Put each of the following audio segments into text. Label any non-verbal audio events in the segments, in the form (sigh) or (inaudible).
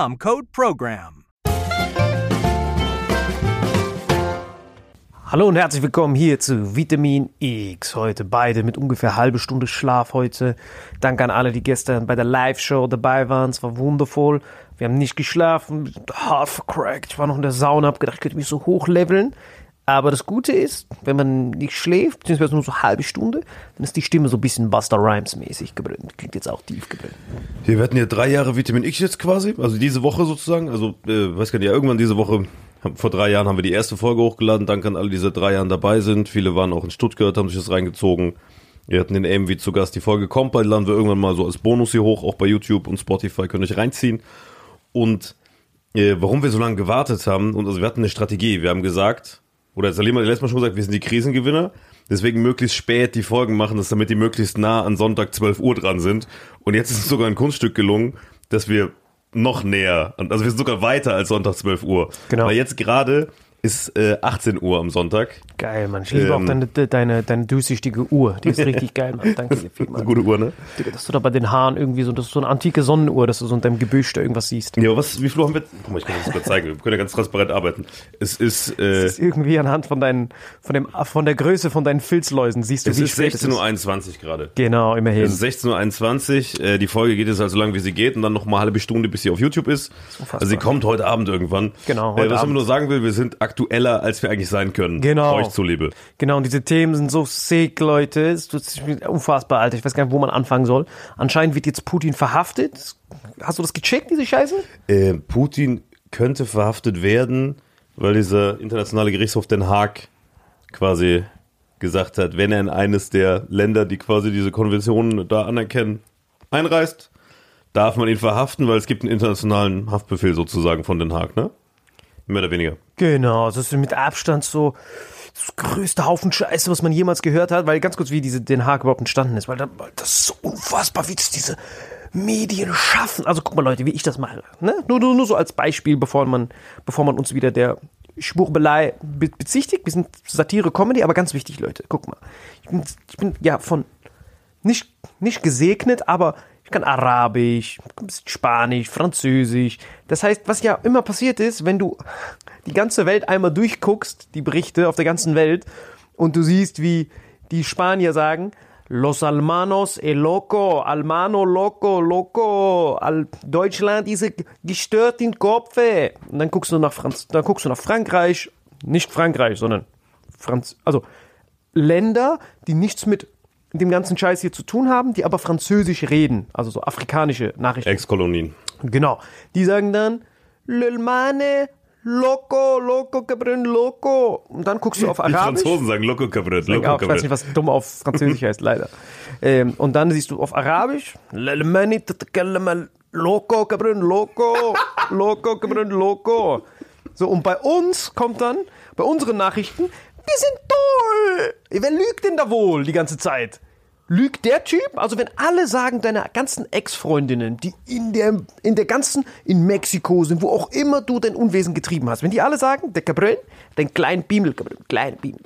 code PROGRAM. Hallo und herzlich willkommen hier zu Vitamin X. Heute beide mit ungefähr halbe Stunde Schlaf heute. Danke an alle, die gestern bei der Live-Show dabei waren. Es war wundervoll. Wir haben nicht geschlafen, hart vercrackt. Ich war noch in der Sauna, hab gedacht, ich könnte mich so hochleveln. Aber das Gute ist, wenn man nicht schläft, beziehungsweise nur so eine halbe Stunde, dann ist die Stimme so ein bisschen Buster Rhymes mäßig gebrüllt. Klingt jetzt auch tief gebrüllt. Wir hatten ja drei Jahre Vitamin X jetzt quasi, also diese Woche sozusagen. Also, äh, weiß gar nicht, ja, irgendwann diese Woche, vor drei Jahren haben wir die erste Folge hochgeladen. Danke an alle, die seit drei Jahren dabei sind. Viele waren auch in Stuttgart, haben sich das reingezogen. Wir hatten den AMV zu Gast. Die Folge kommt bald, laden wir irgendwann mal so als Bonus hier hoch, auch bei YouTube und Spotify, könnt ihr euch reinziehen. Und äh, warum wir so lange gewartet haben, und also wir hatten eine Strategie. Wir haben gesagt, oder Salima hat letztes Mal schon gesagt, wir sind die Krisengewinner. Deswegen möglichst spät die Folgen machen, dass damit die möglichst nah an Sonntag 12 Uhr dran sind. Und jetzt ist es sogar ein Kunststück gelungen, dass wir noch näher, also wir sind sogar weiter als Sonntag 12 Uhr. Genau. Weil jetzt gerade ist äh, 18 Uhr am Sonntag. Geil, Mann. Ich liebe Ähm. auch deine, deine, deine durchsichtige Uhr. Die ist richtig geil, Mann. Danke dir vielmals. ist (laughs) eine gute Uhr, ne? Digga, dass du da bei den Haaren irgendwie so, das ist so eine antike Sonnenuhr, dass du so unter dem Gebüsch da irgendwas siehst. Ja, was, wie viel haben wir? Guck mal, ich kann das sogar zeigen. Wir können ja ganz transparent arbeiten. Es ist, äh, Das ist irgendwie anhand von deinen, von dem, von der Größe von deinen Filzläusen siehst du, es wie ist spät es 16.21 Uhr gerade. Genau, immerhin. Es ist 16.21 Uhr. Äh, die Folge geht jetzt halt so lang, wie sie geht und dann noch mal eine halbe Stunde, bis sie auf YouTube ist. unfassbar. Also sie kommt heute Abend irgendwann. Genau, Äh, heute was ich Abend. nur sagen will, wir sind aktueller, als wir eigentlich sein können. Genau. Euch zuliebe. Genau, und diese Themen sind so sick, Leute. Es tut sich unfassbar, Alter. Ich weiß gar nicht, wo man anfangen soll. Anscheinend wird jetzt Putin verhaftet. Hast du das gecheckt, diese Scheiße? Äh, Putin könnte verhaftet werden, weil dieser internationale Gerichtshof Den Haag quasi gesagt hat, wenn er in eines der Länder, die quasi diese Konventionen da anerkennen, einreist, darf man ihn verhaften, weil es gibt einen internationalen Haftbefehl sozusagen von Den Haag, ne? Mehr oder weniger. Genau, das ist mit Abstand so das größte Haufen Scheiße, was man jemals gehört hat, weil ganz kurz, wie diese Den Haag überhaupt entstanden ist, weil, da, weil das ist so unfassbar, wie das diese Medien schaffen. Also guck mal, Leute, wie ich das mache. Ne? Nur, nur, nur so als Beispiel, bevor man, bevor man uns wieder der Schwurbelei be bezichtigt. Wir sind Satire, Comedy, aber ganz wichtig, Leute, guck mal. Ich bin, ich bin ja von nicht, nicht gesegnet, aber kann Arabisch, ein bisschen Spanisch, Französisch. Das heißt, was ja immer passiert ist, wenn du die ganze Welt einmal durchguckst, die Berichte auf der ganzen Welt, und du siehst, wie die Spanier sagen, Los Almanos e loco, Almano loco, loco, Al Deutschland ist gestört in Kopf. Und dann guckst du nach Franz, dann guckst du nach Frankreich, nicht Frankreich, sondern Franz, also Länder, die nichts mit dem ganzen Scheiß hier zu tun haben, die aber Französisch reden, also so afrikanische Nachrichten. Ex-Kolonien. Genau. Die sagen dann, Lelmane, loco, loco, cabrón, loco. Und dann guckst du auf Die Arabisch. Franzosen sagen Loco Cabret, Ja, Loco ich weiß nicht, was dumm auf Französisch heißt, leider. Ähm, und dann siehst du auf Arabisch, tatakallama, loco, cabrón, loco, loco, cabrón, loco. So, und bei uns kommt dann, bei unseren Nachrichten, wir sind toll. Wer lügt denn da wohl die ganze Zeit? Lügt der Typ? Also wenn alle sagen, deine ganzen Ex-Freundinnen, die in der, in der ganzen, in Mexiko sind, wo auch immer du dein Unwesen getrieben hast, wenn die alle sagen, der Cabrón, dein kleinen Biemel, Cabrón, kleinen Biemel.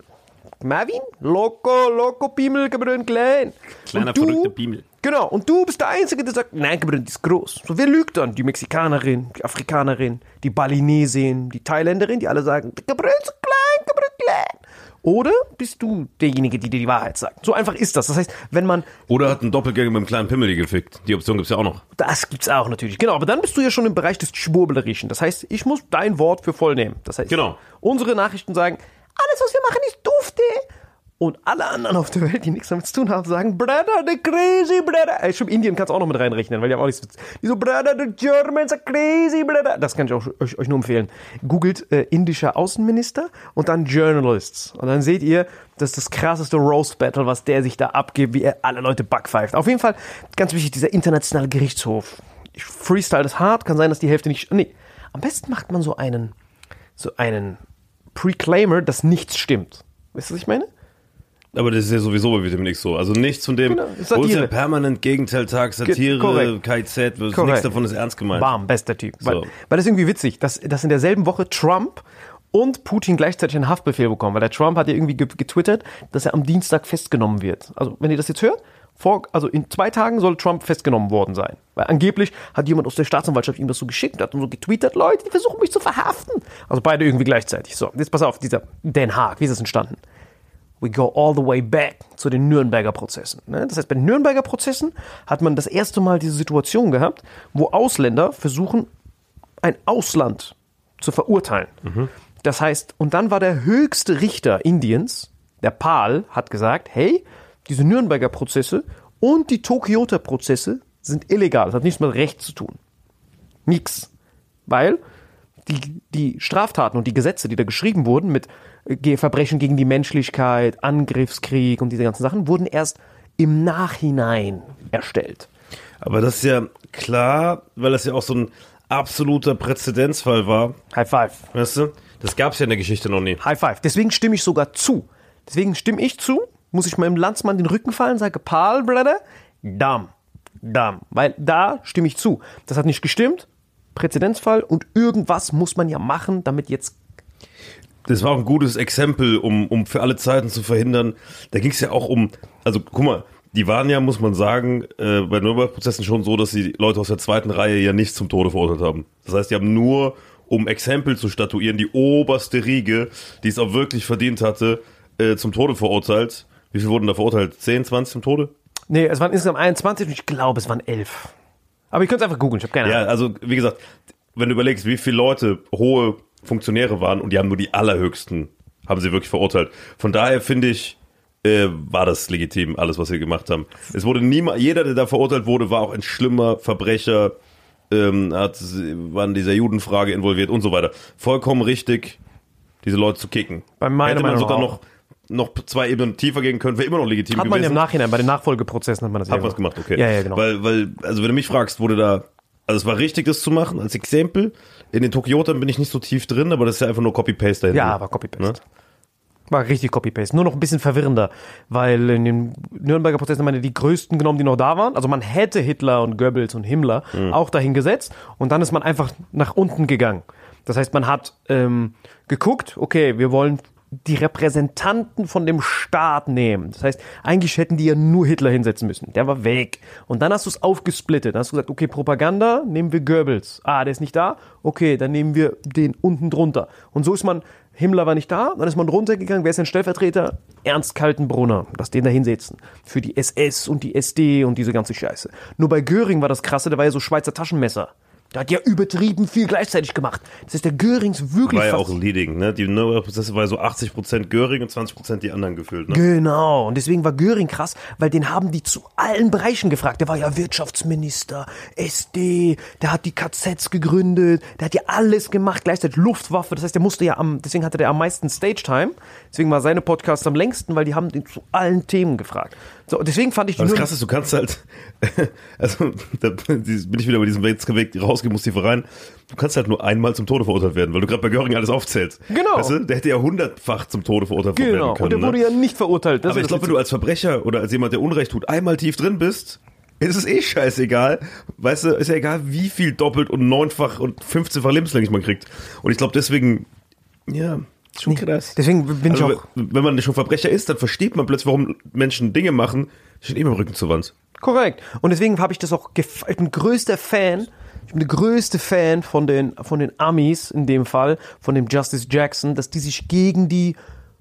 Marvin, loco, loco, Biemel, Cabrón, klein. Kleiner, Und du- verrückter Biemel. Genau, und du bist der Einzige, der sagt, nein, die ist groß. So, wer lügt dann? Die Mexikanerin, die Afrikanerin, die Balinesin, die Thailänderin, die alle sagen, Cabrón ist so klein, Cabrón, klein. Oder bist du derjenige, der dir die Wahrheit sagt? So einfach ist das. Das heißt, wenn man, Oder hat ein Doppelgänger mit einem kleinen Pimmel die gefickt. Die Option gibt's ja auch noch. das gibt's auch natürlich. Genau, aber dann bist du ja schon im Bereich des Schwurblerischen. Das heißt, ich muss dein Wort für voll nehmen. Das heißt, Genau. unsere Nachrichten sagen, alles, was wir machen, ist dufte. Und alle anderen auf der Welt, die nichts damit zu tun haben, sagen, Brother, the crazy brother. Ey, schon Indien kannst du auch noch mit reinrechnen, weil die haben auch nichts. Die so, Brother, the Germans are crazy, brother. Das kann ich auch, euch, euch nur empfehlen. Googelt äh, indischer Außenminister und dann Journalists. Und dann seht ihr, das ist das krasseste Roast Battle, was der sich da abgibt, wie er alle Leute backpfeift. Auf jeden Fall, ganz wichtig, dieser internationale Gerichtshof ich freestyle das hart, kann sein, dass die Hälfte nicht. Nee, am besten macht man so einen, so einen Preclaimer, dass nichts stimmt. Weißt du, was ich meine? Aber das ist ja sowieso bei Vitamin X so. Also nichts von dem, Genau, ist ja Satire. permanent Gegenteiltag, Satire. KZ, nichts davon ist ernst gemeint. Bam, bester Typ. Weil, So. weil das ist irgendwie witzig, dass, dass in derselben Woche Trump und Putin gleichzeitig einen Haftbefehl bekommen. Weil der Trump hat ja irgendwie ge- getwittert, dass er am Dienstag festgenommen wird. Also, wenn ihr das jetzt hört, vor, also in zwei Tagen soll Trump festgenommen worden sein. Weil angeblich hat jemand aus der Staatsanwaltschaft ihm das so geschickt, hat und so getweetet, Leute, die versuchen mich zu verhaften. Also beide irgendwie gleichzeitig. So, jetzt pass auf, dieser Den Haag, wie ist das entstanden? We go all the way back zu den Nürnberger Prozessen. Ne? Das heißt, bei den Nürnberger Prozessen hat man das erste Mal diese Situation gehabt, wo Ausländer versuchen, ein Ausland zu verurteilen. Das heißt, und dann war der höchste Richter Indiens, der Pal, hat gesagt, hey, diese Nürnberger Prozesse und die Tokioter Prozesse sind illegal. Das hat nichts mit Recht zu tun. Nix. Weil die, die Straftaten und die Gesetze, die da geschrieben wurden mit äh, Verbrechen gegen die Menschlichkeit, Angriffskrieg und diese ganzen Sachen, wurden erst im Nachhinein erstellt. Aber das ist ja klar, weil das ja auch so ein absoluter Präzedenzfall war. High five. Weißt du? Das gab es ja in der Geschichte noch nie. High five. Deswegen stimme ich sogar zu. Deswegen stimme ich zu, muss ich meinem Landsmann den Rücken fallen, sage, Paul, Brother, damn, damn. Weil da stimme ich zu. Das hat nicht gestimmt. Präzedenzfall und irgendwas muss man ja machen, damit jetzt Das war auch ein gutes Exempel, um, um für alle Zeiten zu verhindern. Da ging es ja auch um, also guck mal, die waren ja, muss man sagen, äh, bei Nürnberg-Prozessen schon so, dass die Leute aus der zweiten Reihe ja nicht zum Tode verurteilt haben. Das heißt, die haben nur, um Exempel zu statuieren, die oberste Riege, die es auch wirklich verdient hatte, äh, zum Tode verurteilt. Wie viel wurden da verurteilt? 10, 20 zum Tode? Nee, es waren insgesamt 21 und ich glaube, es waren 11. Aber ihr könnt es einfach googeln, ich habe keine Ja, Ahnung. also wie gesagt, wenn du überlegst, wie viele Leute hohe Funktionäre waren und die haben nur die allerhöchsten, haben sie wirklich verurteilt. Von daher finde ich, äh, war das legitim, alles, was sie gemacht haben. Es wurde niemand, jeder, der da verurteilt wurde, war auch ein schlimmer Verbrecher, ähm, hat, war in dieser Judenfrage involviert und so weiter. Vollkommen richtig, diese Leute zu kicken. Bei meiner Hätte man Meinung sogar auch. noch, noch zwei Ebenen tiefer gehen können, wäre immer noch legitim Hat man ja gewesen. im Nachhinein, bei den Nachfolgeprozessen hat man das Hat ja was gemacht, okay. Ja, ja, genau. Weil, weil, also wenn du mich fragst, wurde da, also es war richtig, das zu machen, als Exempel. In den Tokyotern bin ich nicht so tief drin, aber das ist ja einfach nur Copy-Paste dahinter. Ja, war Copy-Paste. Ne? War richtig Copy-Paste. Nur noch ein bisschen verwirrender, weil in den Nürnberger Prozessen haben man ja die größten genommen, die noch da waren. Also man hätte Hitler und Goebbels und Himmler auch dahin gesetzt und dann ist man einfach nach unten gegangen. Das heißt, man hat ähm, geguckt, okay, wir wollen die Repräsentanten von dem Staat nehmen. Das heißt, eigentlich hätten die ja nur Hitler hinsetzen müssen. Der war weg. Und dann hast du es aufgesplittet. Dann hast du gesagt, okay, Propaganda, nehmen wir Goebbels. Ah, der ist nicht da? Okay, dann nehmen wir den unten drunter. Und so ist man, Himmler war nicht da, dann ist man runtergegangen. Wer ist denn Stellvertreter? Ernst Kaltenbrunner. Lass den da hinsetzen. Für die SS und die SD und diese ganze Scheiße. Nur bei Göring war das krasse, der war ja so Schweizer Taschenmesser. Der hat ja übertrieben viel gleichzeitig gemacht. Das ist der Görings wirklich War ja auch Leading, ne? Die Nürnberg-Prozesse war ja so 80% Göring und 20% die anderen gefühlt, ne? Genau, und deswegen war Göring krass, weil den haben die zu allen Bereichen gefragt. Der war ja Wirtschaftsminister, SD, der hat die KZs gegründet, der hat ja alles gemacht, gleichzeitig Luftwaffe. Das heißt, der musste ja am, deswegen hatte der am meisten Stage-Time. Deswegen war seine Podcast am längsten, weil die haben den zu allen Themen gefragt. So, deswegen fand ich die das Krasse ist, du kannst halt, (laughs) also da bin ich wieder bei diesem Weg rausgehen, muss tiefer rein. Du kannst halt nur einmal zum Tode verurteilt werden, weil du gerade bei Göring alles aufzählst. Genau. Weißt du, der hätte ja hundertfach zum Tode verurteilt Genau, werden können. und der wurde ne? ja nicht verurteilt. Aber ich glaube, wenn du als Verbrecher oder als jemand, der Unrecht tut, einmal tief drin bist, ist es eh scheißegal. Weißt du, ist ja egal, wie viel doppelt und neunfach und 15-fach lebenslänglich man kriegt. Und ich glaube deswegen, ja, schon krass. Deswegen bin Also, ich auch wenn man schon Verbrecher ist, dann versteht man plötzlich, warum Menschen Dinge machen, die stehen immer im Rücken zur Wand. Korrekt. Und deswegen habe ich das auch, gef- ich bin größter Fan, ich bin der größte Fan von den, von den Amis in dem Fall, von dem Justice Jackson, dass die sich gegen die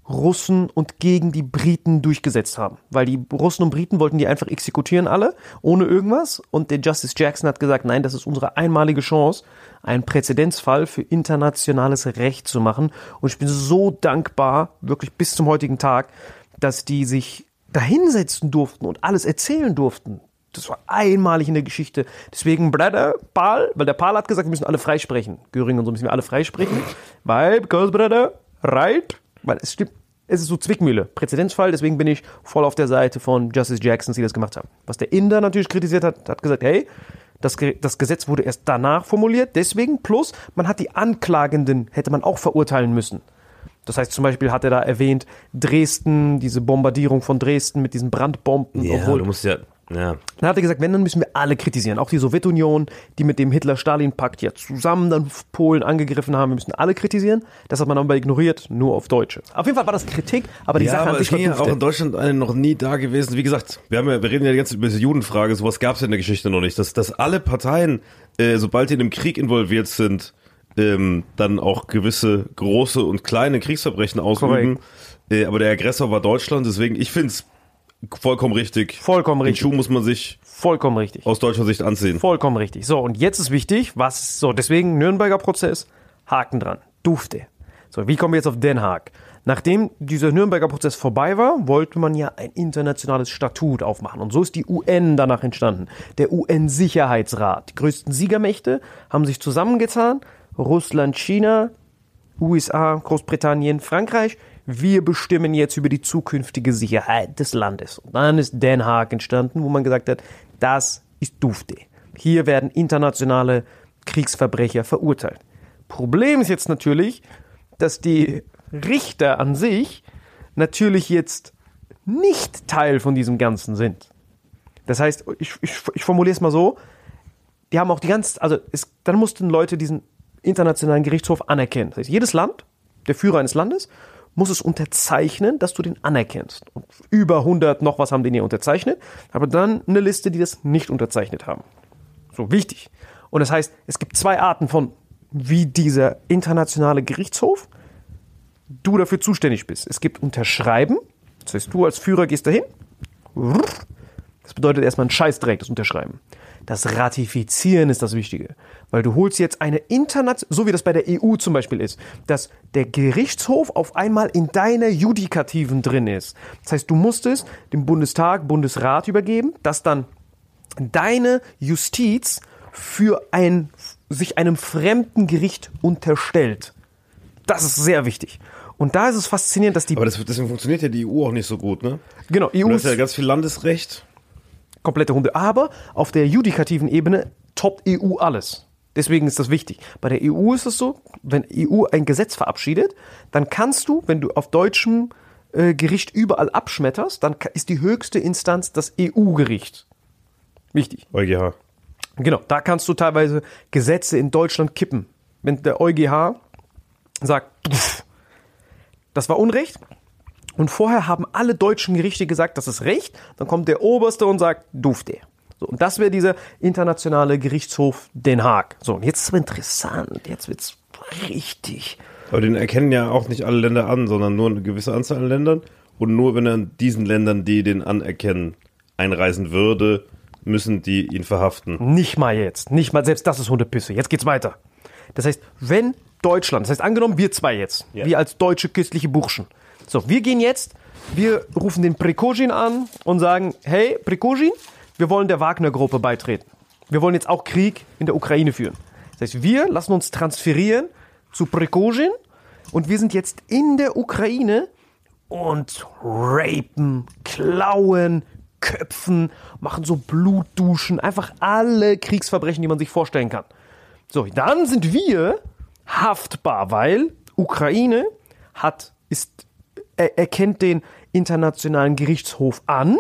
Russen und gegen die Briten durchgesetzt haben. Weil die Russen und Briten wollten die einfach exekutieren alle, ohne irgendwas. Und der Justice Jackson hat gesagt, nein, das ist unsere einmalige Chance, einen Präzedenzfall für internationales Recht zu machen. Und ich bin so dankbar, wirklich bis zum heutigen Tag, dass die sich da hinsetzen durften und alles erzählen durften. Das war einmalig in der Geschichte. Deswegen, Brother, Paul, weil der Paul hat gesagt, wir müssen alle freisprechen. Göring und so müssen wir alle freisprechen. Weil, because, Brother, right? Weil es stimmt, es ist so Zwickmühle. Präzedenzfall, deswegen bin ich voll auf der Seite von Justice Jackson, die das gemacht haben. Was der Inder natürlich kritisiert hat, hat gesagt, hey, Das, das Gesetz wurde erst danach formuliert, deswegen. Plus, man hat die Anklagenden, hätte man auch verurteilen müssen. Das heißt, zum Beispiel hat er da erwähnt, Dresden, diese Bombardierung von Dresden mit diesen Brandbomben. Ja, obwohl, du musst ja, ja. dann hat er gesagt, wenn, dann müssen wir alle kritisieren. Auch die Sowjetunion, die mit dem Hitler-Stalin-Pakt ja zusammen dann Polen angegriffen haben. Wir müssen alle kritisieren. Das hat man aber ignoriert, nur auf Deutsche. Auf jeden Fall war das Kritik, aber die ja, Sache aber an sich war ja auch in Deutschland eine noch nie da gewesen. Wie gesagt, wir, haben ja, wir reden ja die ganze Zeit über diese Judenfrage, sowas gab es ja in der Geschichte noch nicht. Dass, dass alle Parteien, äh, sobald die in einem Krieg involviert sind, ähm, dann auch gewisse große und kleine Kriegsverbrechen ausüben. Äh, aber der Aggressor war Deutschland, deswegen, ich finde es vollkommen richtig. Vollkommen Den richtig. Schuh muss man sich Vollkommen richtig. aus deutscher Sicht ansehen. Vollkommen richtig. So, und jetzt ist wichtig, was, so, deswegen Nürnberger Prozess, Haken dran, dufte. So, wie kommen wir jetzt auf Den Haag? Nachdem dieser Nürnberger Prozess vorbei war, wollte man ja ein internationales Statut aufmachen. Und so ist die UN danach entstanden. Der UN-Sicherheitsrat. Die größten Siegermächte haben sich zusammengetan. Russland, China, USA, Großbritannien, Frankreich. Wir bestimmen jetzt über die zukünftige Sicherheit des Landes. Und dann ist Den Haag entstanden, wo man gesagt hat, das ist Dufte. Hier werden internationale Kriegsverbrecher verurteilt. Problem ist jetzt natürlich, dass die Richter an sich natürlich jetzt nicht Teil von diesem Ganzen sind. Das heißt, ich, ich, ich formuliere es mal so, die haben auch die ganze, also es, dann mussten Leute diesen internationalen Gerichtshof anerkennen. Das heißt, jedes Land, der Führer eines Landes, muss es unterzeichnen, dass du den anerkennst. Und über 100 noch was haben den hier unterzeichnet, aber dann eine Liste, die das nicht unterzeichnet haben. So wichtig. Und das heißt, es gibt zwei Arten von, wie dieser internationale Gerichtshof du dafür zuständig bist. Es gibt Unterschreiben. Das heißt, du als Führer gehst dahin. Das bedeutet erstmal ein Scheißdreck, das Unterschreiben. Das Ratifizieren ist das Wichtige. Weil du holst jetzt eine international, so wie das bei der EU zum Beispiel ist, dass der Gerichtshof auf einmal in deiner Judikativen drin ist. Das heißt, du musst es dem Bundestag, Bundesrat übergeben, dass dann deine Justiz für ein, sich einem fremden Gericht unterstellt. Das ist sehr wichtig. Und da ist es faszinierend, dass die Aber das, deswegen funktioniert ja die EU auch nicht so gut, ne? genau EU Du hast ja ganz viel Landesrecht. Komplette Hunde, aber auf der judikativen Ebene toppt EU alles. Deswegen ist das wichtig. Bei der EU ist es so, wenn EU ein Gesetz verabschiedet, dann kannst du, wenn du auf deutschem äh, Gericht überall abschmetterst, dann ist die höchste Instanz das EU-Gericht. Wichtig. EuGH. Genau, da kannst du teilweise Gesetze in Deutschland kippen. Wenn der EuGH sagt, "Pff, das war Unrecht, und vorher haben alle deutschen Gerichte gesagt, das ist Recht, dann kommt der Oberste und sagt, dufte. So, und das wäre dieser internationale Gerichtshof Den Haag. So, und jetzt ist es interessant, jetzt wird's richtig. Aber den erkennen ja auch nicht alle Länder an, sondern nur eine gewisse Anzahl an Ländern. Und nur wenn er in diesen Ländern, die den anerkennen, einreisen würde, müssen die ihn verhaften. Nicht mal jetzt. Nicht mal, selbst das ist Hundepisse. Jetzt geht's weiter. Das heißt, wenn Deutschland, das heißt angenommen, wir zwei jetzt, Ja. wir als deutsche christliche Burschen. So, wir gehen jetzt, wir rufen den Prigozhin an und sagen, hey, Prigozhin, wir wollen der Wagner-Gruppe beitreten. Wir wollen jetzt auch Krieg in der Ukraine führen. Das heißt, wir lassen uns transferieren zu Prigozhin und wir sind jetzt in der Ukraine und rapen, klauen, köpfen, machen so Blutduschen, einfach alle Kriegsverbrechen, die man sich vorstellen kann. So, dann sind wir haftbar, weil Ukraine hat, ist, er, erkennt den internationalen Gerichtshof an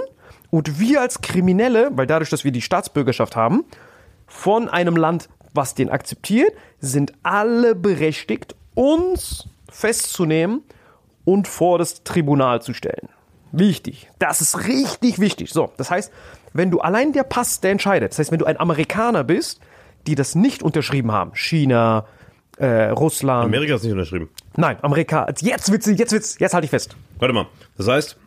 und wir als Kriminelle, weil dadurch, dass wir die Staatsbürgerschaft haben, von einem Land, was den akzeptiert, sind alle berechtigt, uns festzunehmen und vor das Tribunal zu stellen. Wichtig. Das ist richtig wichtig. So, das heißt, wenn du allein der Pass, der entscheidet, das heißt, wenn du ein Amerikaner bist, die das nicht unterschrieben haben, China, äh, Russland, Amerika ist nicht unterschrieben. nein, Amerika, jetzt wird's, jetzt wird's, jetzt halte ich fest. Warte mal. Das heißt,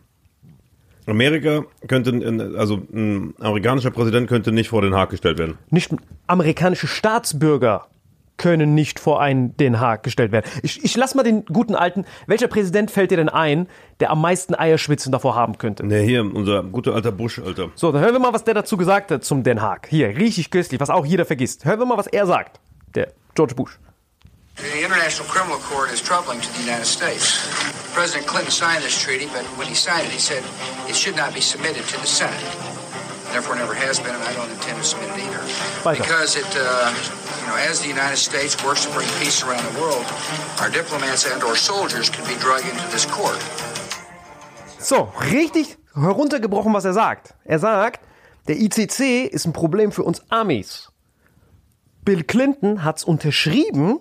Amerika könnte, also ein amerikanischer Präsident könnte nicht vor den Haag gestellt werden. Nicht amerikanische Staatsbürger können nicht vor einen Den Haag gestellt werden. Ich, ich lass mal den guten alten, welcher Präsident fällt dir denn ein, der am meisten Eierschwitzen davor haben könnte? Ne, hier, unser guter alter Bush, Alter. So, dann hören wir mal, was der dazu gesagt hat zum Den Haag. Hier, richtig köstlich, was auch jeder vergisst. Hören wir mal, was er sagt. Der George Bush. The International Criminal Court is troubling to the United States. President Clinton signed this treaty, but when he signed it, he said it should not be submitted to the Senate. therefore it never has been, and I don't intend to submit it either. Because it, uh, you know, as the United States works to bring peace around the world, our diplomats and or soldiers can be dragged into this court. So, richtig heruntergebrochen, was er sagt. Er sagt, der ICC ist ein Problem für uns Amis. Bill Clinton hat's unterschrieben,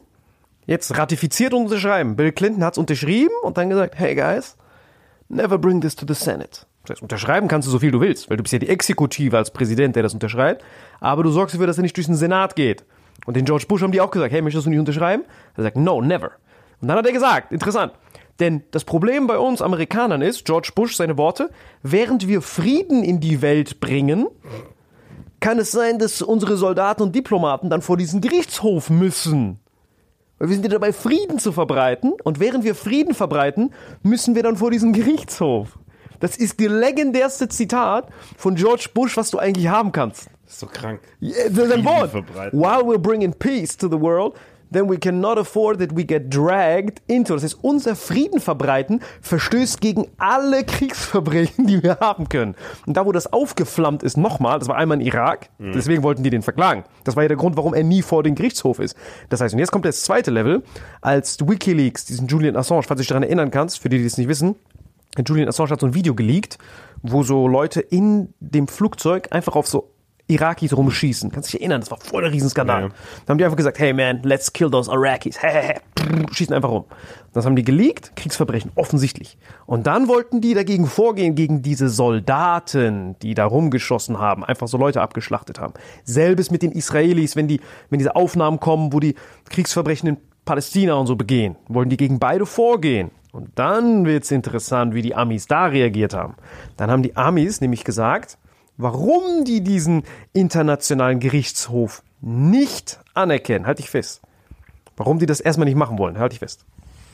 jetzt ratifiziert und unterschreiben. Bill Clinton hat's unterschrieben und dann gesagt, hey guys, never bring this to the Senate. Das heißt, unterschreiben kannst du so viel du willst, weil du bist ja die Exekutive als Präsident, der das unterschreibt, aber du sorgst dafür, dass er nicht durch den Senat geht. Und den George Bush haben die auch gesagt, hey, möchtest du nicht unterschreiben? Er sagt, no, never. Und dann hat er gesagt, interessant, denn das Problem bei uns Amerikanern ist, George Bush, seine Worte, während wir Frieden in die Welt bringen, kann es sein, dass unsere Soldaten und Diplomaten dann vor diesen Gerichtshof müssen. Weil wir sind ja dabei, Frieden zu verbreiten. Und während wir Frieden verbreiten, müssen wir dann vor diesen Gerichtshof. Das ist die legendärste Zitat von George Bush, was du eigentlich haben kannst. Das ist so krank. Yeah, das ist ein Wort. While we're bringing peace to the world, then we cannot afford that we get dragged into. Das heißt, unser Frieden verbreiten verstößt gegen alle Kriegsverbrechen, die wir haben können. Und da, wo das aufgeflammt ist, nochmal, das war einmal in Irak, deswegen wollten die den verklagen. Das war ja der Grund, warum er nie vor den Gerichtshof ist. Das heißt, und jetzt kommt das zweite Level, als WikiLeaks diesen Julian Assange, falls du dich daran erinnern kannst, für die, die es nicht wissen, Julian Assange hat so ein Video geleakt, wo so Leute in dem Flugzeug einfach auf so Irakis rumschießen. Kannst dich erinnern, das war voll der Riesenskandal. Ja. Da haben die einfach gesagt, hey man, let's kill those Iraqis. (laughs) Schießen einfach rum. Das haben die geleakt, Kriegsverbrechen, offensichtlich. Und dann wollten die dagegen vorgehen, gegen diese Soldaten, die da rumgeschossen haben, einfach so Leute abgeschlachtet haben. Selbes mit den Israelis, wenn die, wenn diese Aufnahmen kommen, wo die Kriegsverbrechen in Palästina und so begehen, wollten die gegen beide vorgehen. Und dann wird's interessant, wie die Amis da reagiert haben. Dann haben die Amis nämlich gesagt, warum die diesen internationalen Gerichtshof nicht anerkennen. Halt dich fest. Warum die das erstmal nicht machen wollen. Halt dich fest.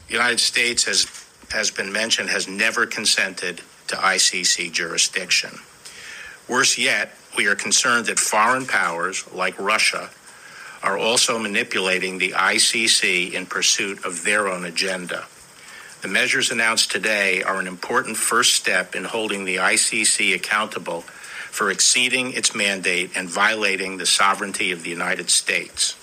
The United States, has, has been mentioned, has never consented to ICC jurisdiction. Worse yet, we are concerned that foreign powers like Russia are also manipulating the ICC in pursuit of their own agenda. The measures announced today are an important first step in holding the ICC accountable for exceeding its mandate and violating the sovereignty of the United States.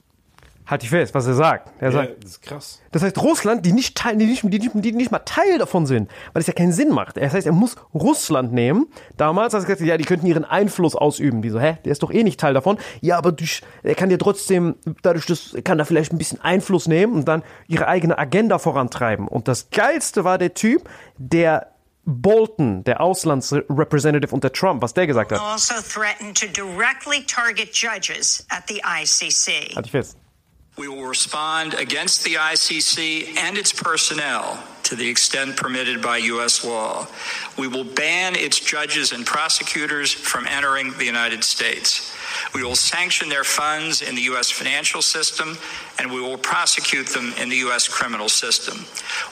Halt dich fest, was er sagt. Er Ja, sagt, das ist krass. das heißt Russland, die nicht, teil, die, nicht, die, nicht, die nicht mal Teil davon sind, weil es ja keinen Sinn macht. Das heißt, er muss Russland nehmen. Damals hat er gesagt, ja, die könnten ihren Einfluss ausüben. Die so, hä, der ist doch eh nicht Teil davon. Ja, aber durch, er kann ja trotzdem, dadurch, dass, er kann da vielleicht ein bisschen Einfluss nehmen und dann ihre eigene Agenda vorantreiben. Und das Geilste war der Typ, der Bolton, der Auslandsrepresentative unter Trump, was der gesagt hat. also threatened to directly target judges at the ICC. Halt dich fest. We will respond against the ICC and its personnel to the extent permitted by U.S. law. We will ban its judges and prosecutors from entering the United States. We will sanction their funds in the U.S. financial system, and we will prosecute them in the U.S. criminal system.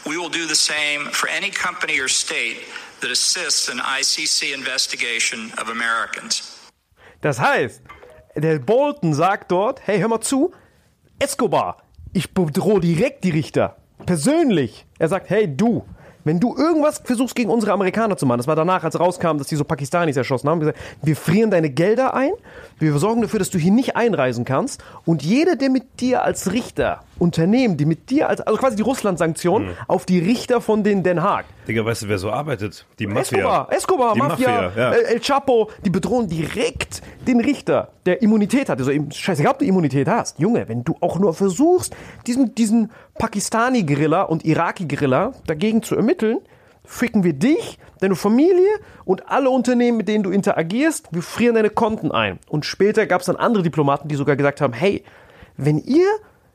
We will do the same for any company or state that assists an ICC investigation of Americans. Das heißt, der Bolton sagt dort, hey, hör mal zu, Escobar, ich bedrohe direkt die Richter. Persönlich. Er sagt, hey, du, wenn du irgendwas versuchst gegen unsere Amerikaner zu machen, das war danach, als rauskam, dass die so Pakistanis erschossen haben, gesagt, wir frieren deine Gelder ein, wir sorgen dafür, dass du hier nicht einreisen kannst und jeder, der mit dir als Richter, Unternehmen, die mit dir als, also quasi die Russland-Sanktion auf die Richter von den Den Haag. Digga, weißt du, wer so arbeitet? Die Mafia. Escobar, Escobar, Die Mafia, Mafia, ja. El, El Chapo, die bedrohen direkt den Richter, der Immunität hat. Also scheißegal, ob du Immunität hast. Junge, wenn du auch nur versuchst, diesen, diesen Pakistani-Gorilla und Iraki-Gorilla dagegen zu ermitteln, ficken wir dich, deine Familie und alle Unternehmen, mit denen du interagierst, wir frieren deine Konten ein. Und später gab es dann andere Diplomaten, die sogar gesagt haben, hey, wenn ihr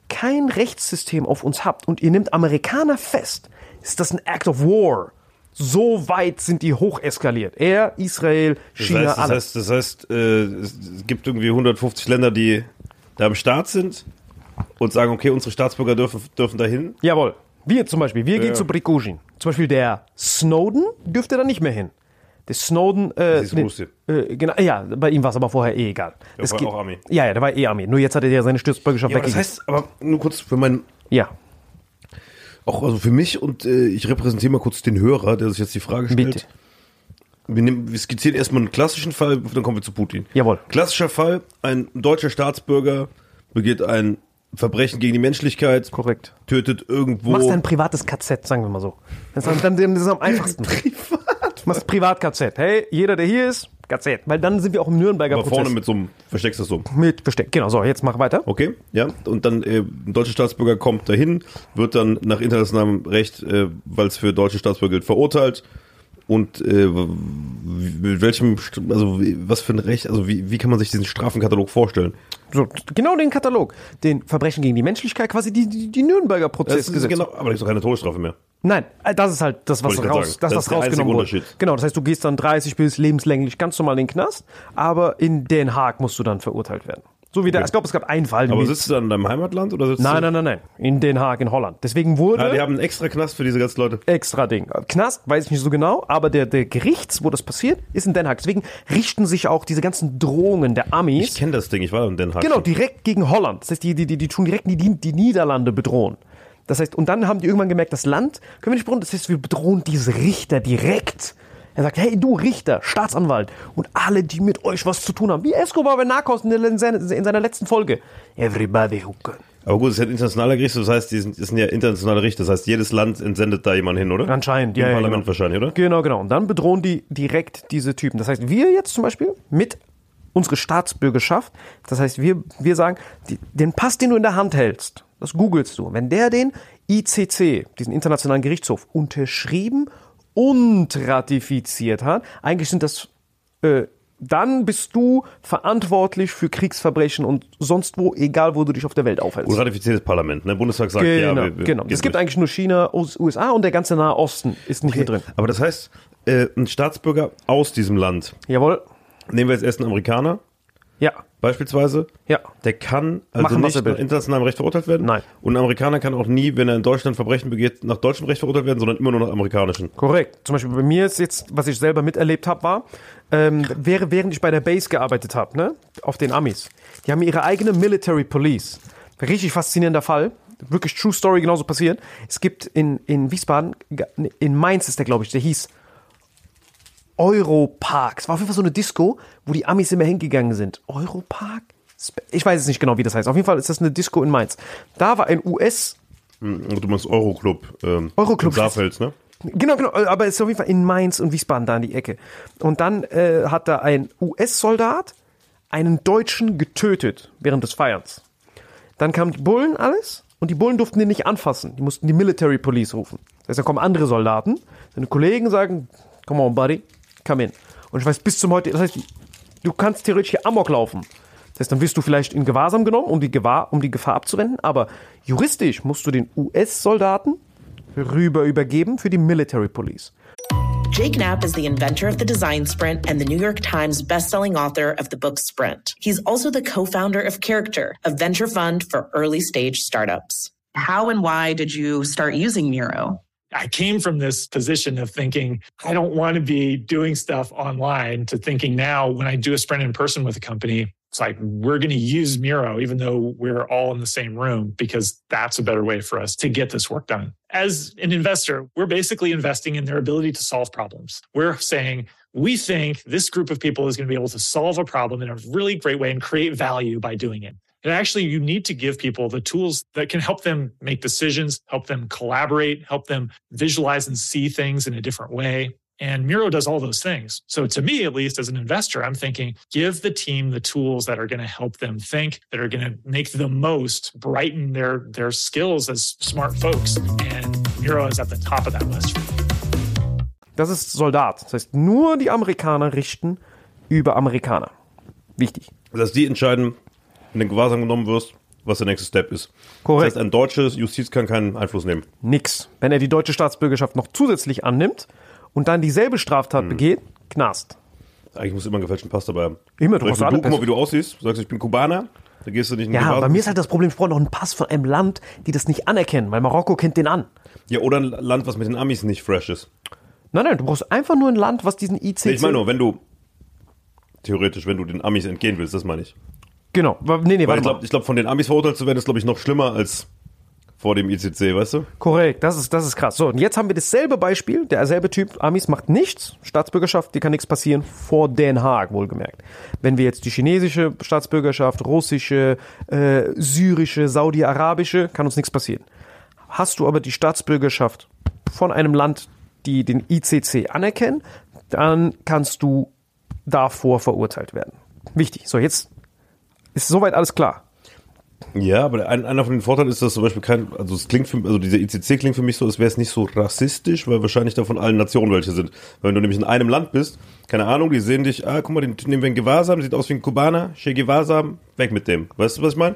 kein Rechtssystem auf uns habt und ihr nehmt Amerikaner fest, ist das ein Act of War. So weit sind die hoch eskaliert. Er, Israel, Das China, heißt, das alle. heißt, das heißt äh, es es gibt irgendwie 150 Länder, die da am Start sind und sagen, okay, unsere Staatsbürger dürfen, dürfen dahin. Jawohl. Wir zum Beispiel, wir gehen Ja. zu Prigozhin. Zum Beispiel der Snowden dürfte da nicht mehr hin. Der Snowden, äh, Das ist Russe. äh, genau, ja, bei ihm war es aber vorher eh egal. Der Es war geht- auch Armee. Ja, ja, der war eh Armee. Nur jetzt hat er ja seine Staatsbürgerschaft Ja, aber das weggegeben. heißt, aber nur kurz für meinen, ja, auch also für mich und äh, ich repräsentiere mal kurz den Hörer, der sich jetzt die Frage stellt. bitte. wir, nehmen, wir skizzieren erstmal einen klassischen Fall, dann kommen wir zu Putin. Jawohl. Klassischer Fall, ein deutscher Staatsbürger begeht ein Verbrechen gegen die Menschlichkeit, Korrekt. tötet irgendwo. Machst ein privates KZ, sagen wir mal so. Das ist, dann, das ist am einfachsten. (laughs) Privat? Machst Privat-KZ. Hey, jeder, der hier ist, KZ. Weil dann sind wir auch im Nürnberger aber Prozess. vorne mit so einem, versteckst das so. mit Besteck. Genau, so, jetzt mach weiter. Okay, ja. Und dann äh, ein deutscher Staatsbürger kommt dahin, wird dann nach internationalem Recht, äh, weil es für deutsche Staatsbürger gilt, verurteilt. Und äh, mit welchem, also was für ein Recht, also wie, wie kann man sich diesen Strafenkatalog vorstellen? So, genau den Katalog. Den Verbrechen gegen die Menschlichkeit, quasi die, die, die Nürnberger Prozessgesetze. ist genau, aber da ist doch keine Todesstrafe mehr. Nein, äh, das ist halt das, was raus, das, Das was ist der einzige rausgenommen wurde. Unterschied. Genau, das heißt, du gehst dann 30 bis lebenslänglich ganz normal in den Knast, aber in Den Haag musst du dann verurteilt werden. So wie der, ich glaube, es gab einen Fall. Aber sitzt du dann in deinem Heimatland oder sitzt nein, du? nein, nein, nein, in Den Haag, in Holland. Deswegen wurde Ah, die haben einen extra Knast für diese ganzen Leute. extra Ding. Knast, weiß ich nicht so genau, aber der, der Gerichts, wo das passiert, ist in Den Haag. Deswegen richten sich auch diese ganzen Drohungen der Amis. Ich kenne das Ding, ich war in Den Haag. Genau, direkt gegen Holland. Das heißt, die, die, die, die tun direkt die, die Niederlande bedrohen. Das heißt, und dann haben die irgendwann gemerkt, das Land können wir nicht bedrohen. Das heißt, wir bedrohen diese Richter direkt. Er sagt, hey, du Richter, Staatsanwalt und alle, die mit euch was zu tun haben. Wie Escobar bei Narcos in, seiner, in seiner letzten Folge. Everybody who can. Aber gut, es ist ja ein internationaler Gerichtshof, das heißt, die sind, das sind ja internationale Richter, das heißt, jedes Land entsendet da jemanden hin, oder? Anscheinend, Im ja, ja, Parlament genau. wahrscheinlich, oder? Genau, genau. Und dann bedrohen die direkt diese Typen. Das heißt, wir jetzt zum Beispiel mit unserer Staatsbürgerschaft, das heißt, wir, wir sagen, die, den Pass, den du in der Hand hältst, das googelst du. Wenn der den ICC, diesen Internationalen Gerichtshof, unterschrieben und ratifiziert hat, eigentlich sind das, äh, dann bist du verantwortlich für Kriegsverbrechen und sonst wo, egal wo du dich auf der Welt aufhältst. Und ratifiziertes Parlament, ne? Bundestag sagt, Genau, ja, wir, wir genau. Es gibt eigentlich nur China, US- USA und der ganze Nahe Osten ist nicht mit drin. Aber das heißt, äh, ein Staatsbürger aus diesem Land, Jawohl. nehmen wir jetzt erst einen Amerikaner, Ja. Beispielsweise, Ja. der kann also Machen, nicht nach internationalem Recht verurteilt werden. Nein. Und ein Amerikaner kann auch nie, wenn er in Deutschland Verbrechen begeht, nach deutschem Recht verurteilt werden, sondern immer nur nach amerikanischem. Korrekt. Zum Beispiel bei mir ist jetzt, was ich selber miterlebt habe, war, ähm, wäre, während ich bei der Base gearbeitet habe, ne, auf den Amis, die haben ihre eigene Military Police. Richtig faszinierender Fall. Wirklich True Story genauso passiert. Es gibt in, in Wiesbaden, in Mainz ist der, glaube ich, der hieß Europark. Es war auf jeden Fall so eine Disco, wo die Amis immer hingegangen sind. Europark? Ich weiß es nicht genau, wie das heißt. Auf jeden Fall ist das eine Disco in Mainz. Da war ein US- Und du meinst Euroclub. Ähm, Euroclub. Saarfels, ne? Genau, genau, aber es ist auf jeden Fall in Mainz und Wiesbaden da in die Ecke. Und dann äh, hat da ein US-Soldat einen Deutschen getötet während des Feierns. Dann kamen die Bullen alles und die Bullen durften den nicht anfassen. Die mussten die Military Police rufen. Das heißt, dann kommen andere Soldaten, seine Kollegen sagen, come on, buddy, come in. Und ich weiß bis zum heute, das heißt, du kannst theoretisch hier Amok laufen. Das heißt, dann wirst du vielleicht in Gewahrsam genommen, um die, Gewahr, um die Gefahr abzuwenden, aber juristisch musst du den US-Soldaten rüber übergeben für die Military Police. Jake Knapp is the inventor of the design sprint and the New York Times bestselling author of the book Sprint. He's also the co-founder of Character, a venture fund for early stage startups. How and why did you start using Miro? I came from this position of thinking, I don't want to be doing stuff online to thinking now when I do a sprint in person with a company, it's like, we're going to use Miro, even though we're all in the same room, because that's a better way for us to get this work done. As an investor, we're basically investing in their ability to solve problems. We're saying, we think this group of people is going to be able to solve a problem in a really great way and create value by doing it. And actually, you need to give people the tools that can help them make decisions, help them collaborate, help them visualize and see things in a different way. And Miro does all those things. So, to me, at least as an investor, I'm thinking give the team the tools that are going to help them think, that are going to make the most, brighten their, their skills as smart folks. And Miro is at the top of that list. Das ist Soldat. Das heißt, nur die Amerikaner richten über Amerikaner. Wichtig. Dass die entscheiden, in Gewahrsam genommen wirst, was der nächste Step ist. Korrekt. Das heißt, ein deutsches Justiz kann keinen Einfluss nehmen. Nix. Wenn er die deutsche Staatsbürgerschaft noch zusätzlich annimmt und dann dieselbe Straftat begeht, Knast. Eigentlich musst du immer einen gefälschten Pass dabei haben. Immer, du Beispiel, alle du, guck mal, wie du aussiehst. Du sagst, ich bin Kubaner. Da gehst du nicht in Ja, Gewahrsam. bei mir ist halt das Problem, ich brauche noch einen Pass von einem Land, die das nicht anerkennen, weil Marokko kennt den an. Ja, oder ein Land, was mit den Amis nicht fresh ist. Nein, nein, du brauchst einfach nur ein Land, was diesen ICC... Nee, ich meine nur, wenn du, theoretisch, wenn du den Amis entgehen willst, das meine ich. Genau. Nee, nee, Weil warte ich glaube, glaub, von den Amis verurteilt zu werden, ist, glaube ich, noch schlimmer als vor dem ICC, weißt du? Korrekt, das ist, das ist krass. So, und jetzt haben wir dasselbe Beispiel, derselbe Typ, Amis macht nichts, Staatsbürgerschaft, dir kann nichts passieren, vor Den Haag, wohlgemerkt. Wenn wir jetzt die chinesische Staatsbürgerschaft, russische, äh, syrische, saudi-arabische, kann uns nichts passieren. Hast du aber die Staatsbürgerschaft von einem Land, die den ICC anerkennen, dann kannst du davor verurteilt werden. Wichtig. So, jetzt ist soweit alles klar. Ja, aber ein, einer von den Vorteilen ist, dass zum Beispiel kein, also es klingt für, also dieser ICC klingt für mich so, als wäre es nicht so rassistisch, weil wahrscheinlich da von allen Nationen welche sind. Wenn du nämlich in einem Land bist, keine Ahnung, die sehen dich, ah, guck mal, den nehmen wir in Gewahrsam, sieht aus wie ein Kubaner, Che Gewahrsam, weg mit dem. Weißt du, was ich meine?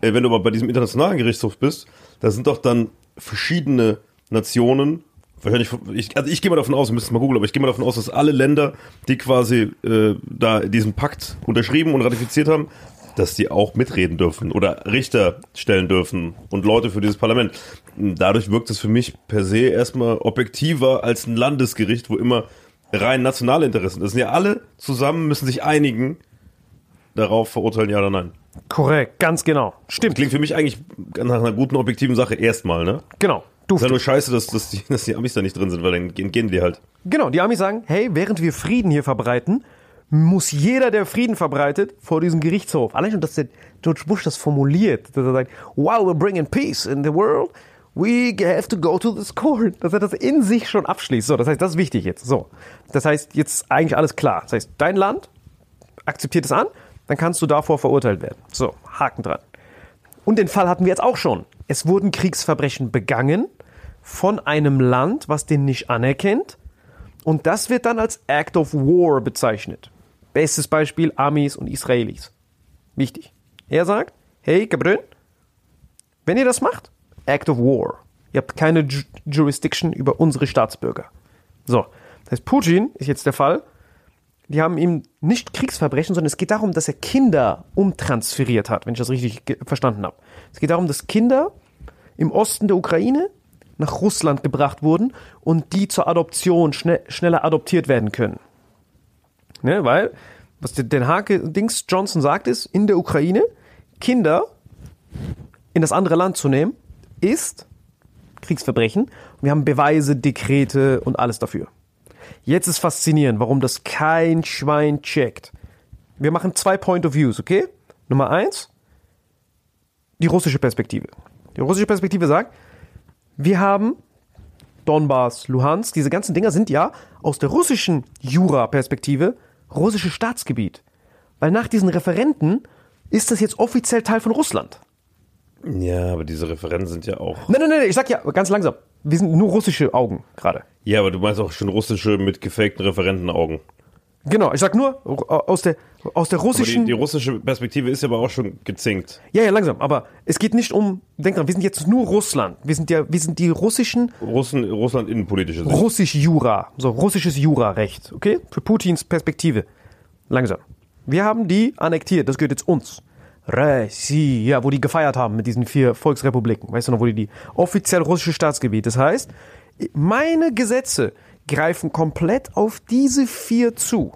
Äh, wenn du aber bei diesem internationalen Gerichtshof bist, da sind doch dann verschiedene Nationen, wahrscheinlich, ich, also ich gehe mal davon aus, wir müssen mal googeln, aber ich gehe mal davon aus, dass alle Länder, die quasi äh, da diesen Pakt unterschrieben und ratifiziert haben, dass die auch mitreden dürfen oder Richter stellen dürfen und Leute für dieses Parlament. Dadurch wirkt es für mich per se erstmal objektiver als ein Landesgericht, wo immer rein nationale Interessen. Das sind ja alle zusammen, müssen sich einigen, darauf verurteilen, ja oder nein. Korrekt, ganz genau. Stimmt. Klingt für mich eigentlich nach einer guten, objektiven Sache erstmal, ne? Genau. Du. Ist ja nur scheiße, dass, dass, die, (laughs) dass die Amis da nicht drin sind, weil dann gehen, gehen die halt. Genau, die Amis sagen, hey, während wir Frieden hier verbreiten, muss jeder, der Frieden verbreitet, vor diesem Gerichtshof. Allein schon, dass der George Bush das formuliert, dass er sagt, while we're bringing peace in the world, we have to go to this court. Dass er das in sich schon abschließt. So, das heißt, das ist wichtig jetzt. So. Das heißt, jetzt eigentlich alles klar. Das heißt, dein Land akzeptiert es an, dann kannst du davor verurteilt werden. So, Haken dran. Und den Fall hatten wir jetzt auch schon. Es wurden Kriegsverbrechen begangen von einem Land, was den nicht anerkennt. Und das wird dann als Act of War bezeichnet. Bestes Beispiel Amis und Israelis. Wichtig. Er sagt, hey Gabriel, wenn ihr das macht, Act of War. Ihr habt keine Ju Jurisdiction über unsere Staatsbürger. So, das heißt, Putin ist jetzt der Fall. Die haben ihm nicht Kriegsverbrechen, sondern es geht darum, dass er Kinder umtransferiert hat, wenn ich das richtig verstanden habe. Es geht darum, dass Kinder im Osten der Ukraine nach Russland gebracht wurden und die zur Adoption schnell, schneller adoptiert werden können. Ne, weil, was Den Hake Dings Johnson sagt, ist, in der Ukraine Kinder in das andere Land zu nehmen, ist Kriegsverbrechen. Wir haben Beweise, Dekrete und alles dafür. Jetzt ist faszinierend, warum das kein Schwein checkt. Wir machen zwei Point of Views, okay? Nummer eins, die russische Perspektive. Die russische Perspektive sagt, wir haben Donbass, Luhansk, diese ganzen Dinger sind ja aus der russischen Jura-Perspektive russisches Staatsgebiet. Weil nach diesen Referenten ist das jetzt offiziell Teil von Russland. Ja, aber diese Referenten sind ja auch. Nein, nein, nein, ich sag ja ganz langsam. Wir sind nur russische Augen gerade. Ja, aber du meinst auch schon russische mit gefakten Referentenaugen. Genau, ich sag nur aus der aus der russischen. Die, die, russische Perspektive ist aber auch schon gezinkt. Ja, ja, langsam. Aber es geht nicht um. Denk dran, wir sind jetzt nur Russland. Wir sind ja, wir sind die russischen. Russen, Russland innenpolitische. Sicht. Russisch Jura, so russisches Jura-Recht, okay? Für Putins Perspektive. Langsam. Wir haben die annektiert. Das gehört jetzt uns. ja, wo die gefeiert haben mit diesen vier Volksrepubliken. Weißt du noch, wo die die offiziell russische Staatsgebiet. Das heißt, meine Gesetze greifen komplett auf diese vier zu.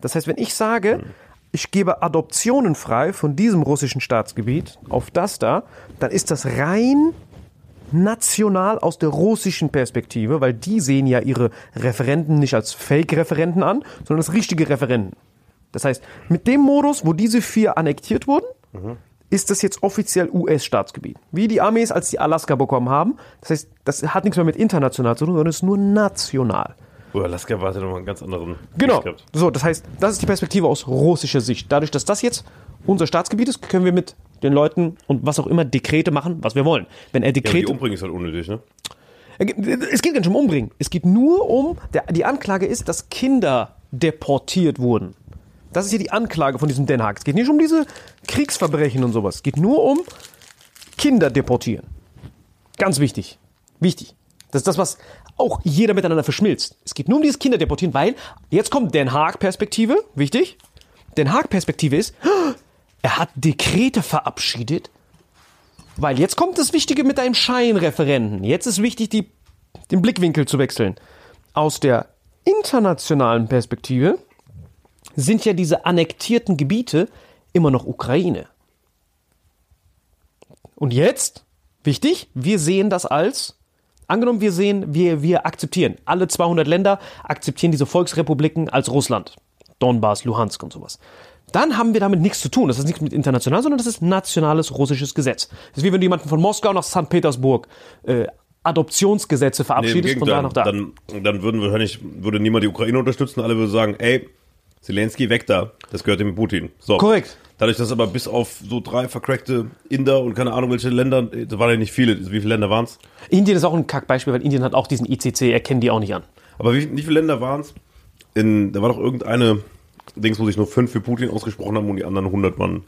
Das heißt, wenn ich sage, ich gebe Adoptionen frei von diesem russischen Staatsgebiet auf das da, dann ist das rein national aus der russischen Perspektive, weil die sehen ja ihre Referenten nicht als Fake-Referenten an, sondern als richtige Referenten. Das heißt, mit dem Modus, wo diese vier annektiert wurden, mhm. Ist das jetzt offiziell US-Staatsgebiet. Wie die Armees, als die Alaska bekommen haben. Das heißt, das hat nichts mehr mit international zu tun, sondern ist nur national. Oh, Alaska war ja nochmal einen ganz anderen. Genau. So, das heißt, das ist die Perspektive aus russischer Sicht. Dadurch, dass das jetzt unser Staatsgebiet ist, können wir mit den Leuten und was auch immer Dekrete machen, was wir wollen. Wenn er Dekrete. Ja, die Umbringen ist halt unnötig, ne? Es geht gar nicht um Umbringen. Es geht nur um, der, die Anklage ist, dass Kinder deportiert wurden. Das ist hier die Anklage von diesem Den Haag. Es geht nicht um diese Kriegsverbrechen und sowas. Es geht nur um Kinder deportieren. Ganz wichtig. Wichtig. Das ist das, was auch jeder miteinander verschmilzt. Es geht nur um dieses Kinderdeportieren, weil jetzt kommt Den Haag-Perspektive. Wichtig. Den Haag-Perspektive ist, (gasps) er hat Dekrete verabschiedet, weil jetzt kommt das Wichtige mit deinem Scheinreferenten. Jetzt ist wichtig, die, den Blickwinkel zu wechseln. Aus der internationalen Perspektive sind ja diese annektierten Gebiete immer noch Ukraine. Und jetzt Wichtig, wir sehen das als, angenommen wir sehen, wir, wir akzeptieren, alle 200 Länder akzeptieren diese Volksrepubliken als Russland. Donbass, Luhansk und sowas. Dann haben wir damit nichts zu tun. Das ist nichts mit international, sondern das ist nationales russisches Gesetz. Das ist wie wenn du jemanden von Moskau nach St. Petersburg äh, Adoptionsgesetze Nee, verabschiedest von da nach da. Dann, dann würden wahrscheinlich, würde niemand die Ukraine unterstützen, alle würden sagen, ey, Zelensky weg da, das gehört dem Putin. So. Korrekt. Dadurch, dass aber bis auf so drei vercrackte Inder und keine Ahnung welche Länder, da waren ja nicht viele, wie viele Länder waren's? Indien ist auch ein Kackbeispiel, weil Indien hat auch diesen ICC, erkennen die auch nicht an. Aber wie, wie viele Länder waren's? In, da war doch irgendeine Dings, wo sich nur fünf für Putin ausgesprochen haben und die anderen 100 Mann.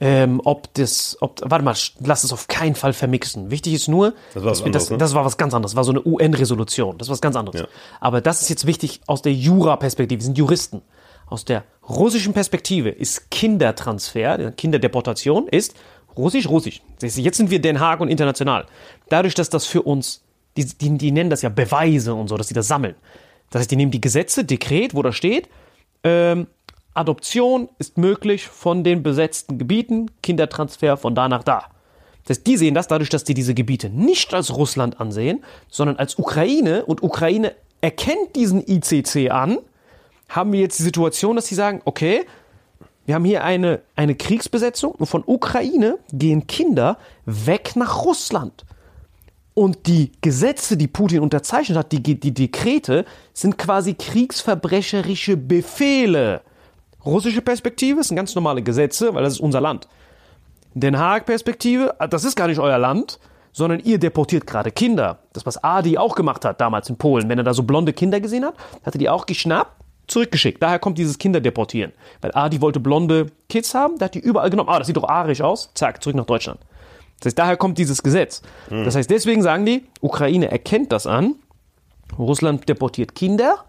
Ähm, ob das, ob, warte mal, lass es auf keinen Fall vermixen. Wichtig ist nur, Das war was wir das, anderes, ne? das war was ganz anderes. Das war so eine UN-Resolution. Das war was ganz anderes. Ja. Aber das ist jetzt wichtig aus der Jura-Perspektive. Wir sind Juristen. Aus der russischen Perspektive ist Kindertransfer, Kinderdeportation ist russisch, russisch. Jetzt sind wir Den Haag und international. Dadurch, dass das für uns, die, die, die nennen das ja Beweise und so, dass die das sammeln. Das heißt, die nehmen die Gesetze, Dekret, wo da steht, ähm, Adoption ist möglich von den besetzten Gebieten, Kindertransfer von da nach da. Das heißt, die sehen das dadurch, dass die diese Gebiete nicht als Russland ansehen, sondern als Ukraine und Ukraine erkennt diesen ICC an, haben wir jetzt die Situation, dass sie sagen, okay, wir haben hier eine, eine Kriegsbesetzung und von Ukraine gehen Kinder weg nach Russland. Und die Gesetze, die Putin unterzeichnet hat, die, die Dekrete, sind quasi kriegsverbrecherische Befehle. Russische Perspektive sind ganz normale Gesetze, weil das ist unser Land. Den Haag-Perspektive, das ist gar nicht euer Land, sondern ihr deportiert gerade Kinder. Das, was Adi auch gemacht hat damals in Polen, wenn er da so blonde Kinder gesehen hat, hat er die auch geschnappt, zurückgeschickt. Daher kommt dieses Kinderdeportieren. Weil Adi wollte blonde Kids haben, der hat die überall genommen. Ah, das sieht doch arisch aus. Zack, zurück nach Deutschland. Das heißt, daher kommt dieses Gesetz. Das heißt, deswegen sagen die, Ukraine erkennt das an, Russland deportiert Kinder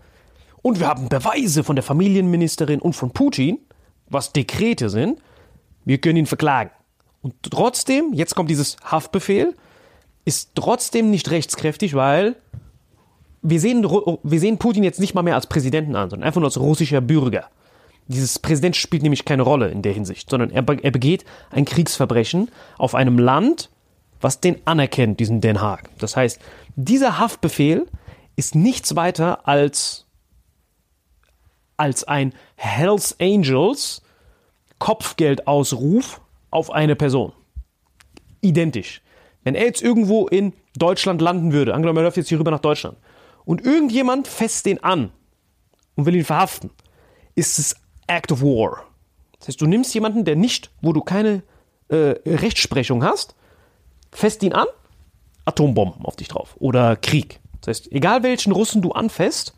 und wir haben Beweise von der Familienministerin und von Putin, was Dekrete sind. Wir können ihn verklagen. Und trotzdem, jetzt kommt dieses Haftbefehl, ist trotzdem nicht rechtskräftig, weil wir sehen, wir sehen Putin jetzt nicht mal mehr als Präsidenten an, sondern einfach nur als russischer Bürger. Dieses Präsident spielt nämlich keine Rolle in der Hinsicht, sondern er, er begeht ein Kriegsverbrechen auf einem Land, was den anerkennt, diesen Den Haag. Das heißt, dieser Haftbefehl ist nichts weiter als, als ein Hells Angels Kopfgeldausruf auf eine Person. Identisch. Wenn er jetzt irgendwo in Deutschland landen würde, angenommen, er läuft jetzt hier rüber nach Deutschland, und irgendjemand fässt den an und will ihn verhaften, ist es Act of War. Das heißt, du nimmst jemanden, der nicht, wo du keine äh, Rechtsprechung hast, fässt ihn an, Atombomben auf dich drauf oder Krieg. Das heißt, egal welchen Russen du anfasst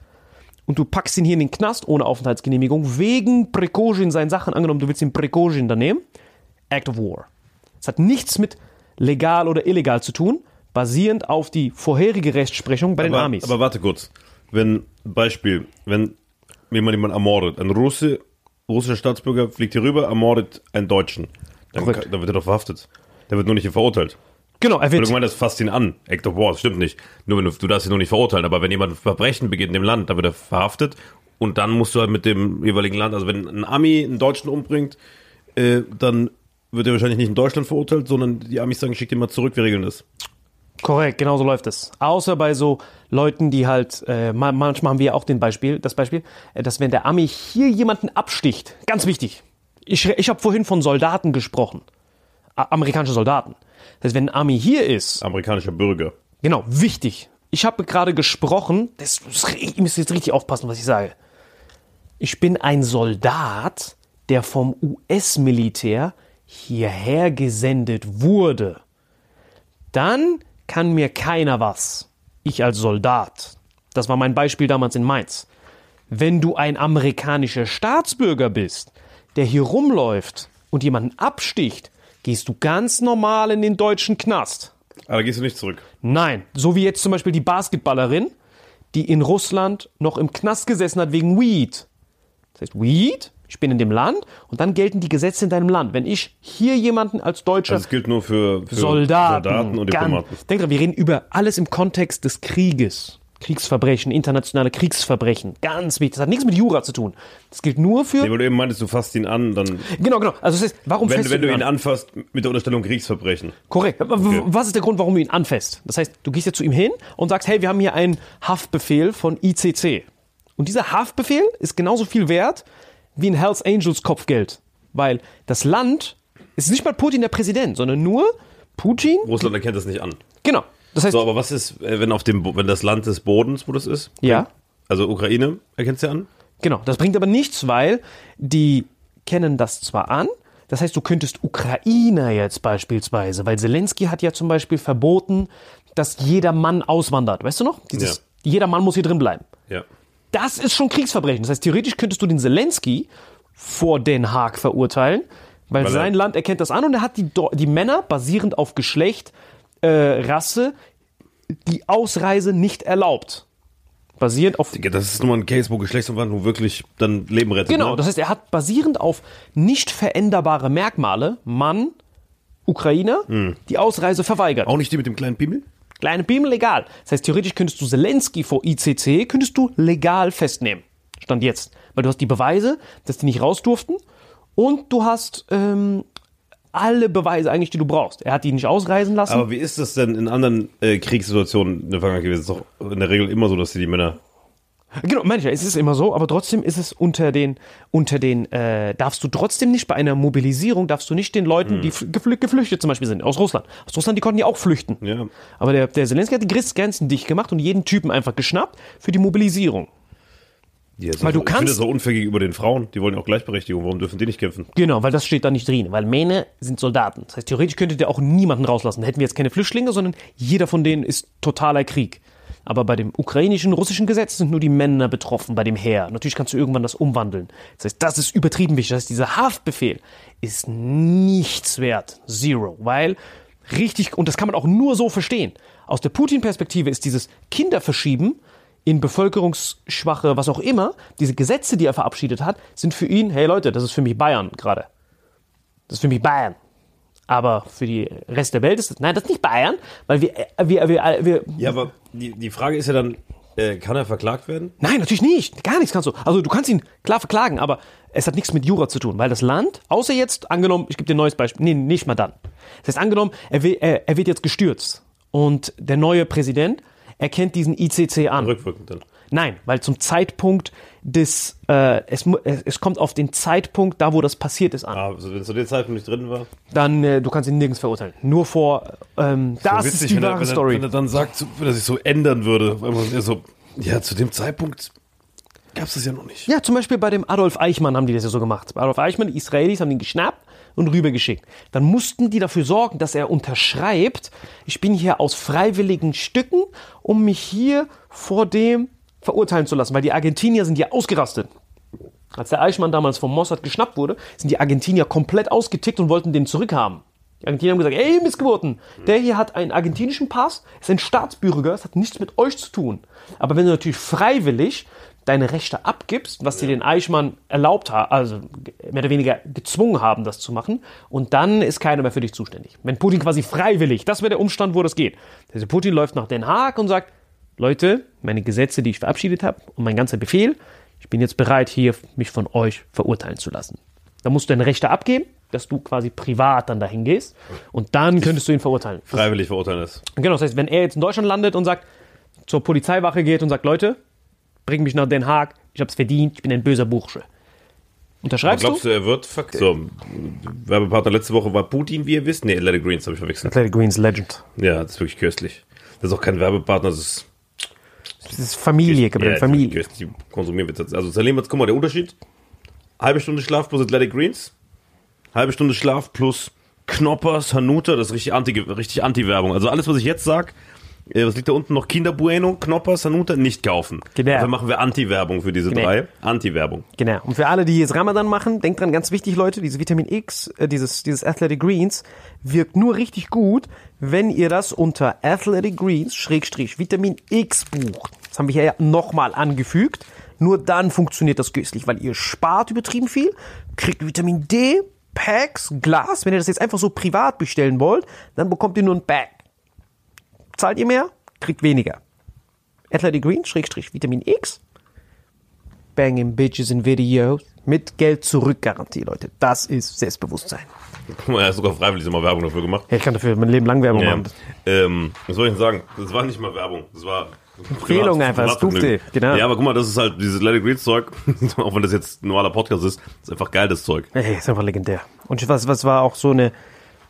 und du packst ihn hier in den Knast ohne Aufenthaltsgenehmigung wegen Prigozhin seinen Sachen, angenommen, du willst den Prigozhin da nehmen, Act of War. Es hat nichts mit legal oder illegal zu tun, basierend auf die vorherige Rechtsprechung bei den aber, Amis. aber warte kurz. Wenn, Beispiel, wenn jemand jemand ermordet, ein Russe, russischer Staatsbürger fliegt hier rüber, ermordet einen Deutschen, dann, kann, dann wird er doch verhaftet. Der wird nur nicht hier verurteilt. genau, er du wird, gemeint, das fasst ihn an. Act of War, das stimmt nicht. Nur wenn du, du darfst ihn nur nicht verurteilen, aber wenn jemand ein Verbrechen begeht in dem Land, dann wird er verhaftet und dann musst du halt mit dem jeweiligen Land, also wenn ein Ami einen Deutschen umbringt, äh, dann wird er wahrscheinlich nicht in Deutschland verurteilt, sondern die Amis sagen, schick den mal zurück, wir regeln das. Korrekt, genau so läuft es. Außer bei so Leuten, die halt, äh, ma- manchmal haben wir auch den Beispiel, das Beispiel, äh, dass wenn der Ami hier jemanden absticht, ganz wichtig. Ich, ich habe vorhin von Soldaten gesprochen. Amerikanische Soldaten. Das heißt, wenn ein Ami hier ist, Amerikanischer Bürger. genau, wichtig. Ich habe gerade gesprochen, das, ihr müsst jetzt richtig aufpassen, was ich sage. Ich bin ein Soldat, der vom US-Militär hierher gesendet wurde. Dann kann mir keiner was. Ich als Soldat. Das war mein Beispiel damals in Mainz. Wenn du ein amerikanischer Staatsbürger bist, der hier rumläuft und jemanden absticht, gehst du ganz normal in den deutschen Knast. Aber da gehst du nicht zurück. Nein, so wie jetzt zum Beispiel die Basketballerin, die in Russland noch im Knast gesessen hat wegen Weed. Das heißt, Weed, ich bin in dem Land und dann gelten die Gesetze in deinem Land. Wenn ich hier jemanden als Deutscher Also es gilt nur für, für Soldaten, Soldaten und ganz- Diplomaten. Denk dran, wir reden über alles im Kontext des Krieges. Kriegsverbrechen, internationale Kriegsverbrechen. Ganz wichtig. Das hat nichts mit Jura zu tun. Das gilt nur für. Nee, weil du eben meintest, du fasst ihn an, dann. Genau, genau. Also das heißt, warum Wenn, fässt wenn du ihn an? anfasst mit der Unterstellung Kriegsverbrechen. Korrekt. W- Was ist der Grund, warum du ihn anfasst? Das heißt, du gehst jetzt zu ihm hin und sagst, hey, wir haben hier einen Haftbefehl von ICC. Und dieser Haftbefehl ist genauso viel wert wie ein Hells Angels Kopfgeld. Weil das Land ist nicht mal Putin der Präsident, sondern nur Putin. Russland erkennt das nicht an. Genau. Das heißt, So, aber was ist, äh, wenn auf dem, wenn das Land des Bodens, wo das ist? ja, Also Ukraine erkennt sie an? genau. Das bringt aber nichts, weil die kennen das zwar an, das heißt, du könntest Ukrainer jetzt beispielsweise, weil Zelensky hat ja zum Beispiel verboten, dass jeder Mann auswandert. Weißt du noch? Dieses, Jeder Mann muss hier drin bleiben. Ja. Das ist schon Kriegsverbrechen. Das heißt, theoretisch könntest du den Zelensky vor Den Haag verurteilen, weil, Weil sein Land erkennt das an und er hat die, die Männer basierend auf Geschlecht, äh, Rasse, die Ausreise nicht erlaubt. Basierend auf Das ist nur mal ein Case, wo Geschlechtsumwandlung wirklich dann Leben rettet. Genau, ne? das heißt, er hat basierend auf nicht veränderbare Merkmale, Mann, Ukrainer, die Ausreise verweigert. Auch nicht die mit dem kleinen Pimmel? Kleine Bimmel legal. Das heißt, theoretisch könntest du Zelensky vor ICC, könntest du legal festnehmen. Stand jetzt. Weil du hast die Beweise, dass die nicht raus durften und du hast ähm, alle Beweise eigentlich, die du brauchst. Er hat die nicht ausreisen lassen. Aber wie ist das denn in anderen äh, Kriegssituationen in der Vergangenheit gewesen? Es ist doch in der Regel immer so, dass sie die Männer. Genau, manchmal ist es immer so, aber trotzdem ist es unter den, unter den, äh, darfst du trotzdem nicht bei einer Mobilisierung, darfst du nicht den Leuten, die geflü geflüchtet zum Beispiel sind, aus Russland. Aus Russland, die konnten ja auch flüchten. Ja. Aber der, der Zelensky hat die Grenzen dicht gemacht und jeden Typen einfach geschnappt für die Mobilisierung. Ja, Weil du ich finde kannst- das so unfair gegenüber den Frauen. Die wollen ja auch Gleichberechtigung. Warum dürfen die nicht kämpfen? Genau, weil das steht da nicht drin. Weil Männer sind Soldaten. Das heißt, theoretisch könntet ihr auch niemanden rauslassen. Hätten wir jetzt keine Flüchtlinge, sondern jeder von denen ist totaler Krieg. Aber bei dem ukrainischen, russischen Gesetz sind nur die Männer betroffen, bei dem Heer. Natürlich kannst du irgendwann das umwandeln. Das heißt, das ist übertrieben wichtig. Das heißt, dieser Haftbefehl ist nichts wert. Zero. Weil richtig, und das kann man auch nur so verstehen. Aus der Putin-Perspektive ist dieses Kinderverschieben in bevölkerungsschwache, was auch immer, diese Gesetze, die er verabschiedet hat, sind für ihn, hey Leute, das ist für mich Bayern gerade. Das ist für mich Bayern. Aber für die Rest der Welt ist das, nein, das ist nicht Bayern, weil wir, äh, wir, wir, wir Ja, aber die, die Frage ist ja dann, äh, kann er verklagt werden? Nein, natürlich nicht. Gar nichts kannst du. Also du kannst ihn klar verklagen, aber es hat nichts mit Jura zu tun, weil das Land, außer jetzt, angenommen, ich gebe dir ein neues Beispiel, nee, nicht mal dann. Das heißt, angenommen, er, will, er, er wird jetzt gestürzt und der neue Präsident erkennt diesen ICC an. Rückwirkend dann. Nein, weil zum Zeitpunkt des, äh, es, es, kommt auf den Zeitpunkt, da wo das passiert ist, an. Also wenn es zu dem Zeitpunkt nicht drin war. Dann, äh, du kannst ihn nirgends verurteilen. Nur vor, ähm, das witzig, ist die wenn, er, wahre er, Story. wenn er dann sagt, so- wenn er sich so ändern würde. Weil man so, ja, zu dem Zeitpunkt gab es das ja noch nicht. Ja, zum Beispiel bei dem Adolf Eichmann haben die das ja so gemacht. Bei Adolf Eichmann, die Israelis haben ihn geschnappt und rübergeschickt. Dann mussten die dafür sorgen, dass er unterschreibt, ich bin hier aus freiwilligen Stücken, um mich hier vor dem verurteilen zu lassen, weil die Argentinier sind ja ausgerastet. Als der Eichmann damals vom Mossad geschnappt wurde, sind die Argentinier komplett ausgetickt und wollten den zurückhaben. Die Argentinier haben gesagt, ey, Missgeburten, der hier hat einen argentinischen Pass, ist ein Staatsbürger, das hat nichts mit euch zu tun. Aber wenn du natürlich freiwillig deine Rechte abgibst, was dir den Eichmann erlaubt hat, also mehr oder weniger gezwungen haben, das zu machen, und dann ist keiner mehr für dich zuständig. Wenn Putin quasi freiwillig, das wäre der Umstand, wo das geht. Also Putin läuft nach Den Haag und sagt, Leute, meine Gesetze, die ich verabschiedet habe und mein ganzer Befehl, ich bin jetzt bereit, hier mich von euch verurteilen zu lassen. Da musst du deine Rechte abgeben, dass du quasi privat dann dahin gehst und dann könntest du ihn verurteilen. Freiwillig verurteilen ist. Genau, das heißt, wenn er jetzt in Deutschland landet und sagt, zur Polizeiwache geht und sagt, Leute, bring mich nach Den Haag, ich hab's verdient, ich bin ein böser Bursche. Unterschreibst Glaubst du? du, er wird verk So, Werbepartner letzte Woche war Putin, wie ihr wisst. Nee, Athletic Greens habe ich verwechselt. Athletic Greens Legend. Ja, das ist wirklich köstlich. Das ist auch kein Werbepartner, das ist Das ist Familie, Gabriel, Ja, Familie. köstlich. Die konsumieren wir jetzt. Also Salim, jetzt guck mal, der Unterschied. Halbe Stunde Schlaf plus Athletic Greens. Halbe Stunde Schlaf plus Knoppers, Hanuta, das ist richtig Anti, richtig Anti-Werbung. Also alles, was ich jetzt sag, äh, was liegt da unten noch? Kinder Bueno, Knoppers, Hanuta, nicht kaufen. Genau. Dafür machen wir Anti-Werbung für diese Genau. drei. Anti-Werbung. Genau. Und für alle, die jetzt Ramadan machen, denkt dran, ganz wichtig, Leute, dieses Vitamin X, äh, dieses, dieses Athletic Greens, wirkt nur richtig gut, wenn ihr das unter Athletic Greens, Schrägstrich, Vitamin X bucht. Das haben wir hier ja nochmal angefügt. Nur dann funktioniert das günstig, weil ihr spart übertrieben viel, kriegt Vitamin D, Packs, Glas. Wenn ihr das jetzt einfach so privat bestellen wollt, dann bekommt ihr nur ein Pack. Zahlt ihr mehr, kriegt weniger. Athletic Green, Schrägstrich Vitamin X. Banging Bitches in Videos. Mit Geld zurück Garantie, Leute. Das ist Selbstbewusstsein. Guck mal, er hat sogar freiwillig immer Werbung dafür gemacht. Ja, ich kann dafür mein Leben lang Werbung Ja. machen. Ähm, was soll ich denn sagen? Das war nicht mal Werbung. Das war Empfehlung einfach, das. Dufte, genau. Ja, aber guck mal, das ist halt dieses Let It Green Zeug, (laughs) auch wenn das jetzt ein normaler Podcast ist, ist einfach geiles Zeug. Ey, ist einfach legendär. Und was, was war auch so eine,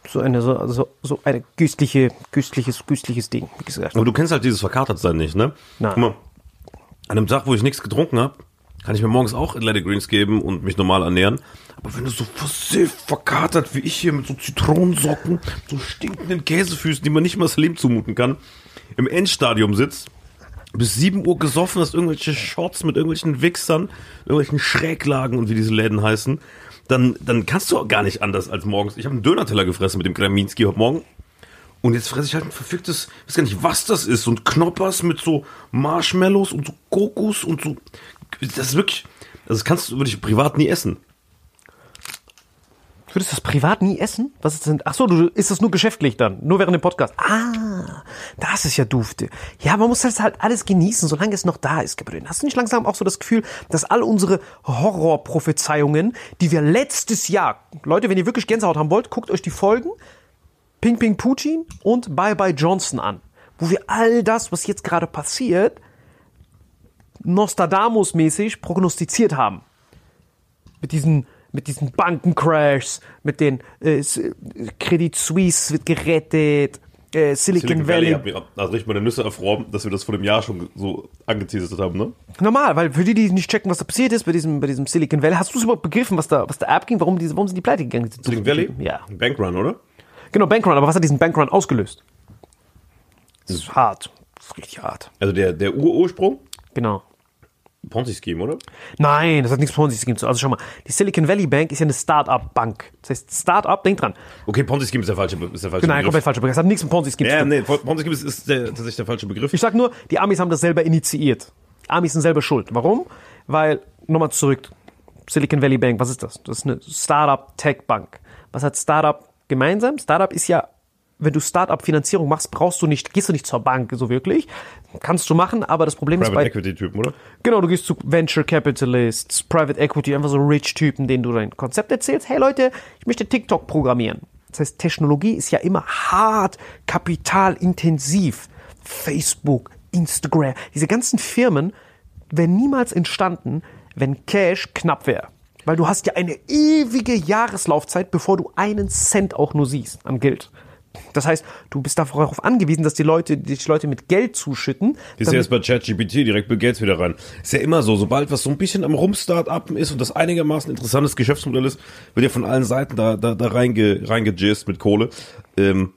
so eine, so, so, so eine güstliche, güstliches, güstliches Ding, wie gesagt. Aber du kennst halt dieses Verkatertsein nicht, ne? Nein. Guck mal, an einem Tag, wo ich nichts getrunken habe, kann ich mir morgens auch Athletic Greens geben und mich normal ernähren. Aber wenn du so versifft, verkatert wie ich hier mit so Zitronensocken, so stinkenden Käsefüßen, die man nicht mal Slim zumuten kann, im Endstadium sitzt, bis 7 Uhr gesoffen hast, irgendwelche Shots mit irgendwelchen Wichsern, irgendwelchen Schräglagen und wie diese Läden heißen, dann, dann kannst du auch gar nicht anders als morgens. Ich habe einen Dönerteller gefressen mit dem Kraminski heute Morgen. Und jetzt fresse ich halt ein verficktes, ich weiß gar nicht, was das ist. Ein Knoppers mit so Marshmallows und so Kokos und so. Das ist wirklich, das kannst du, würde ich privat nie essen. Du würdest das privat nie essen? Was ist denn? Ach so, du isst das nur geschäftlich dann, nur während dem Podcast. Ah, das ist ja dufte. Ja, man muss das halt alles genießen, solange es noch da ist, Gabriel. Hast du nicht langsam auch so das Gefühl, dass all unsere Horrorprophezeiungen, die wir letztes Jahr, Leute, wenn ihr wirklich Gänsehaut haben wollt, guckt euch die Folgen Ping Ping Putin und Bye Bye Johnson an, wo wir all das, was jetzt gerade passiert, Nostradamus-mäßig prognostiziert haben. Mit diesen, mit diesen Bankencrashs, mit den äh, S- Credit Suisse wird gerettet, äh, Silicon, Valley. hat mir also richtig meine Nüsse erfroren, dass wir das vor dem Jahr schon so angeteasert haben, ne? Normal, weil für die, die nicht checken, was da passiert ist bei diesem, bei diesem Silicon Valley, hast du es überhaupt begriffen, was da, was da abging, warum, diese, warum sind die pleite gegangen? Silicon Valley? Ja. Bankrun, oder? Genau, Bankrun, aber was hat diesen Bankrun ausgelöst? Das ist hart. Das ist richtig hart. Also der, der Urursprung? Genau. Ponzi-Scheme, oder? Nein, das hat nichts mit Ponzi-Scheme zu tun. Also schau mal, die Silicon Valley Bank ist ja eine Start-up-Bank. Das heißt, Start-up, denk dran. Okay, Ponzi-Scheme ist der falsche, ist der falsche Genau, Begriff. komplett falsch. Das hat nichts mit Ponzi-Scheme zu Ja, tun. nee, Ponzi-Scheme ist, ist der, tatsächlich der falsche Begriff. Ich sag nur, die Amis haben das selber initiiert. Amis sind selber schuld. Warum? Weil, nochmal zurück, Silicon Valley Bank, was ist das? Das ist eine Startup-Tech-Bank. Was hat Startup gemeinsam? Startup ist ja, wenn du Startup-Finanzierung machst, brauchst du nicht, gehst du nicht zur Bank so wirklich. Kannst du machen, aber das Problem ist Private bei, Equity-Typen, oder? Genau, du gehst zu Venture Capitalists, Private Equity, einfach so Rich-Typen, denen du dein Konzept erzählst. Hey Leute, ich möchte TikTok programmieren. Das heißt, Technologie ist ja immer hart, kapitalintensiv. Facebook, Instagram, diese ganzen Firmen wären niemals entstanden, wenn Cash knapp wäre. Weil du hast ja eine ewige Jahreslaufzeit, bevor du einen Cent auch nur siehst an Geld. Das heißt, du bist darauf angewiesen, dass die Leute, die Leute mit Geld zuschütten. Ist ja jetzt bei ChatGPT direkt Bill Gates wieder rein. Ist ja immer so, sobald was so ein bisschen am Rumstart-up ist und das einigermaßen interessantes Geschäftsmodell ist, wird ja von allen Seiten da, da, da reinge, reingejist mit Kohle. Ähm,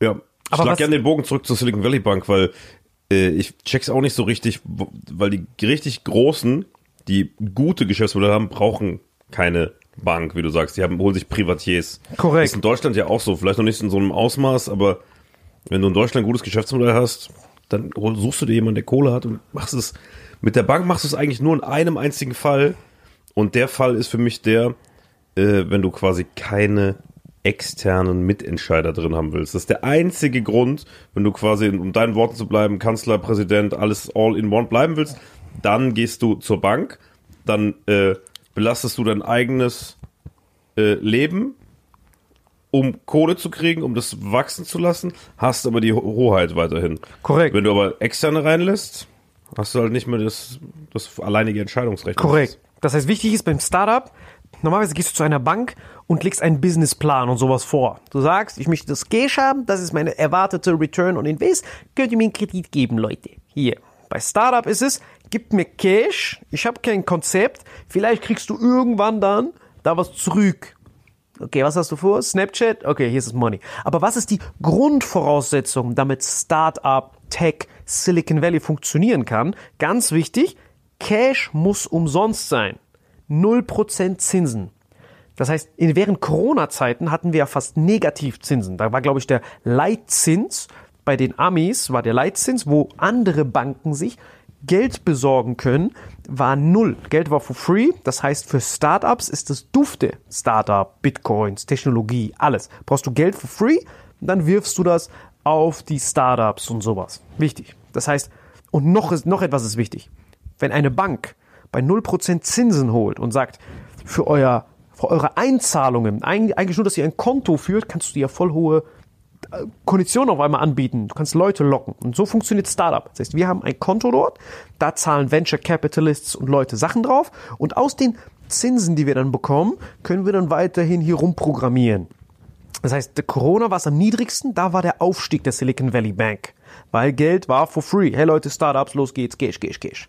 ja, ich Aber schlag gerne den Bogen zurück zur Silicon Valley Bank, weil äh, ich check's auch nicht so richtig, weil die richtig Großen, die gute Geschäftsmodelle haben, brauchen keine Bank, wie du sagst. Die haben, holen sich Privatiers. Korrekt. Das ist in Deutschland ja auch so. Vielleicht noch nicht in so einem Ausmaß, aber wenn du in Deutschland ein gutes Geschäftsmodell hast, dann suchst du dir jemanden, der Kohle hat und machst es. Mit der Bank machst du es eigentlich nur in einem einzigen Fall. Und der Fall ist für mich der, äh, wenn du quasi keine externen Mitentscheider drin haben willst. Das ist der einzige Grund, wenn du quasi, um deinen Worten zu bleiben, Kanzler, Präsident, alles all in one bleiben willst, dann gehst du zur Bank, dann äh, belastest du dein eigenes äh, Leben, um Kohle zu kriegen, um das wachsen zu lassen, hast aber die Ho- Hoheit weiterhin. Korrekt. Wenn du aber externe reinlässt, hast du halt nicht mehr das, das alleinige Entscheidungsrecht. Korrekt. Das heißt, wichtig ist beim Startup, normalerweise gehst du zu einer Bank und legst einen Businessplan und sowas vor. Du sagst, ich möchte das Cash haben, das ist meine erwartete Return on Invest, könnt ihr mir einen Kredit geben, Leute. Hier. Bei Startup ist es, gib mir Cash, ich habe kein Konzept, vielleicht kriegst du irgendwann dann da was zurück. Okay, was hast du vor? Snapchat? Okay, hier ist das Money. Aber was ist die Grundvoraussetzung, damit Startup, Tech, Silicon Valley funktionieren kann? Ganz wichtig, Cash muss umsonst sein. 0% Zinsen. Das heißt, in, während Corona-Zeiten hatten wir ja fast Negativzinsen. Da war, glaube ich, der Leitzins bei den Amis, war der Leitzins, wo andere Banken sich Geld besorgen können, war null. Geld war for free. Das heißt, für Startups ist das Dufte. Startup, Bitcoins, Technologie, alles. Brauchst du Geld for free, dann wirfst du das auf die Startups und sowas. Wichtig. Das heißt, Und noch, ist, noch etwas ist wichtig. Wenn eine Bank bei 0% Zinsen holt und sagt, für, euer, für eure Einzahlungen, eigentlich nur, dass ihr ein Konto führt, kannst du dir voll hohe Konditionen auf einmal anbieten. Du kannst Leute locken. Und so funktioniert Startup. Das heißt, wir haben ein Konto dort, da zahlen Venture Capitalists und Leute Sachen drauf und aus den Zinsen, die wir dann bekommen, können wir dann weiterhin hier rumprogrammieren. Das heißt, der Corona war es am niedrigsten, da war der Aufstieg der Silicon Valley Bank, weil Geld war for free. Hey Leute, Startups, los geht's, cash, cash, cash.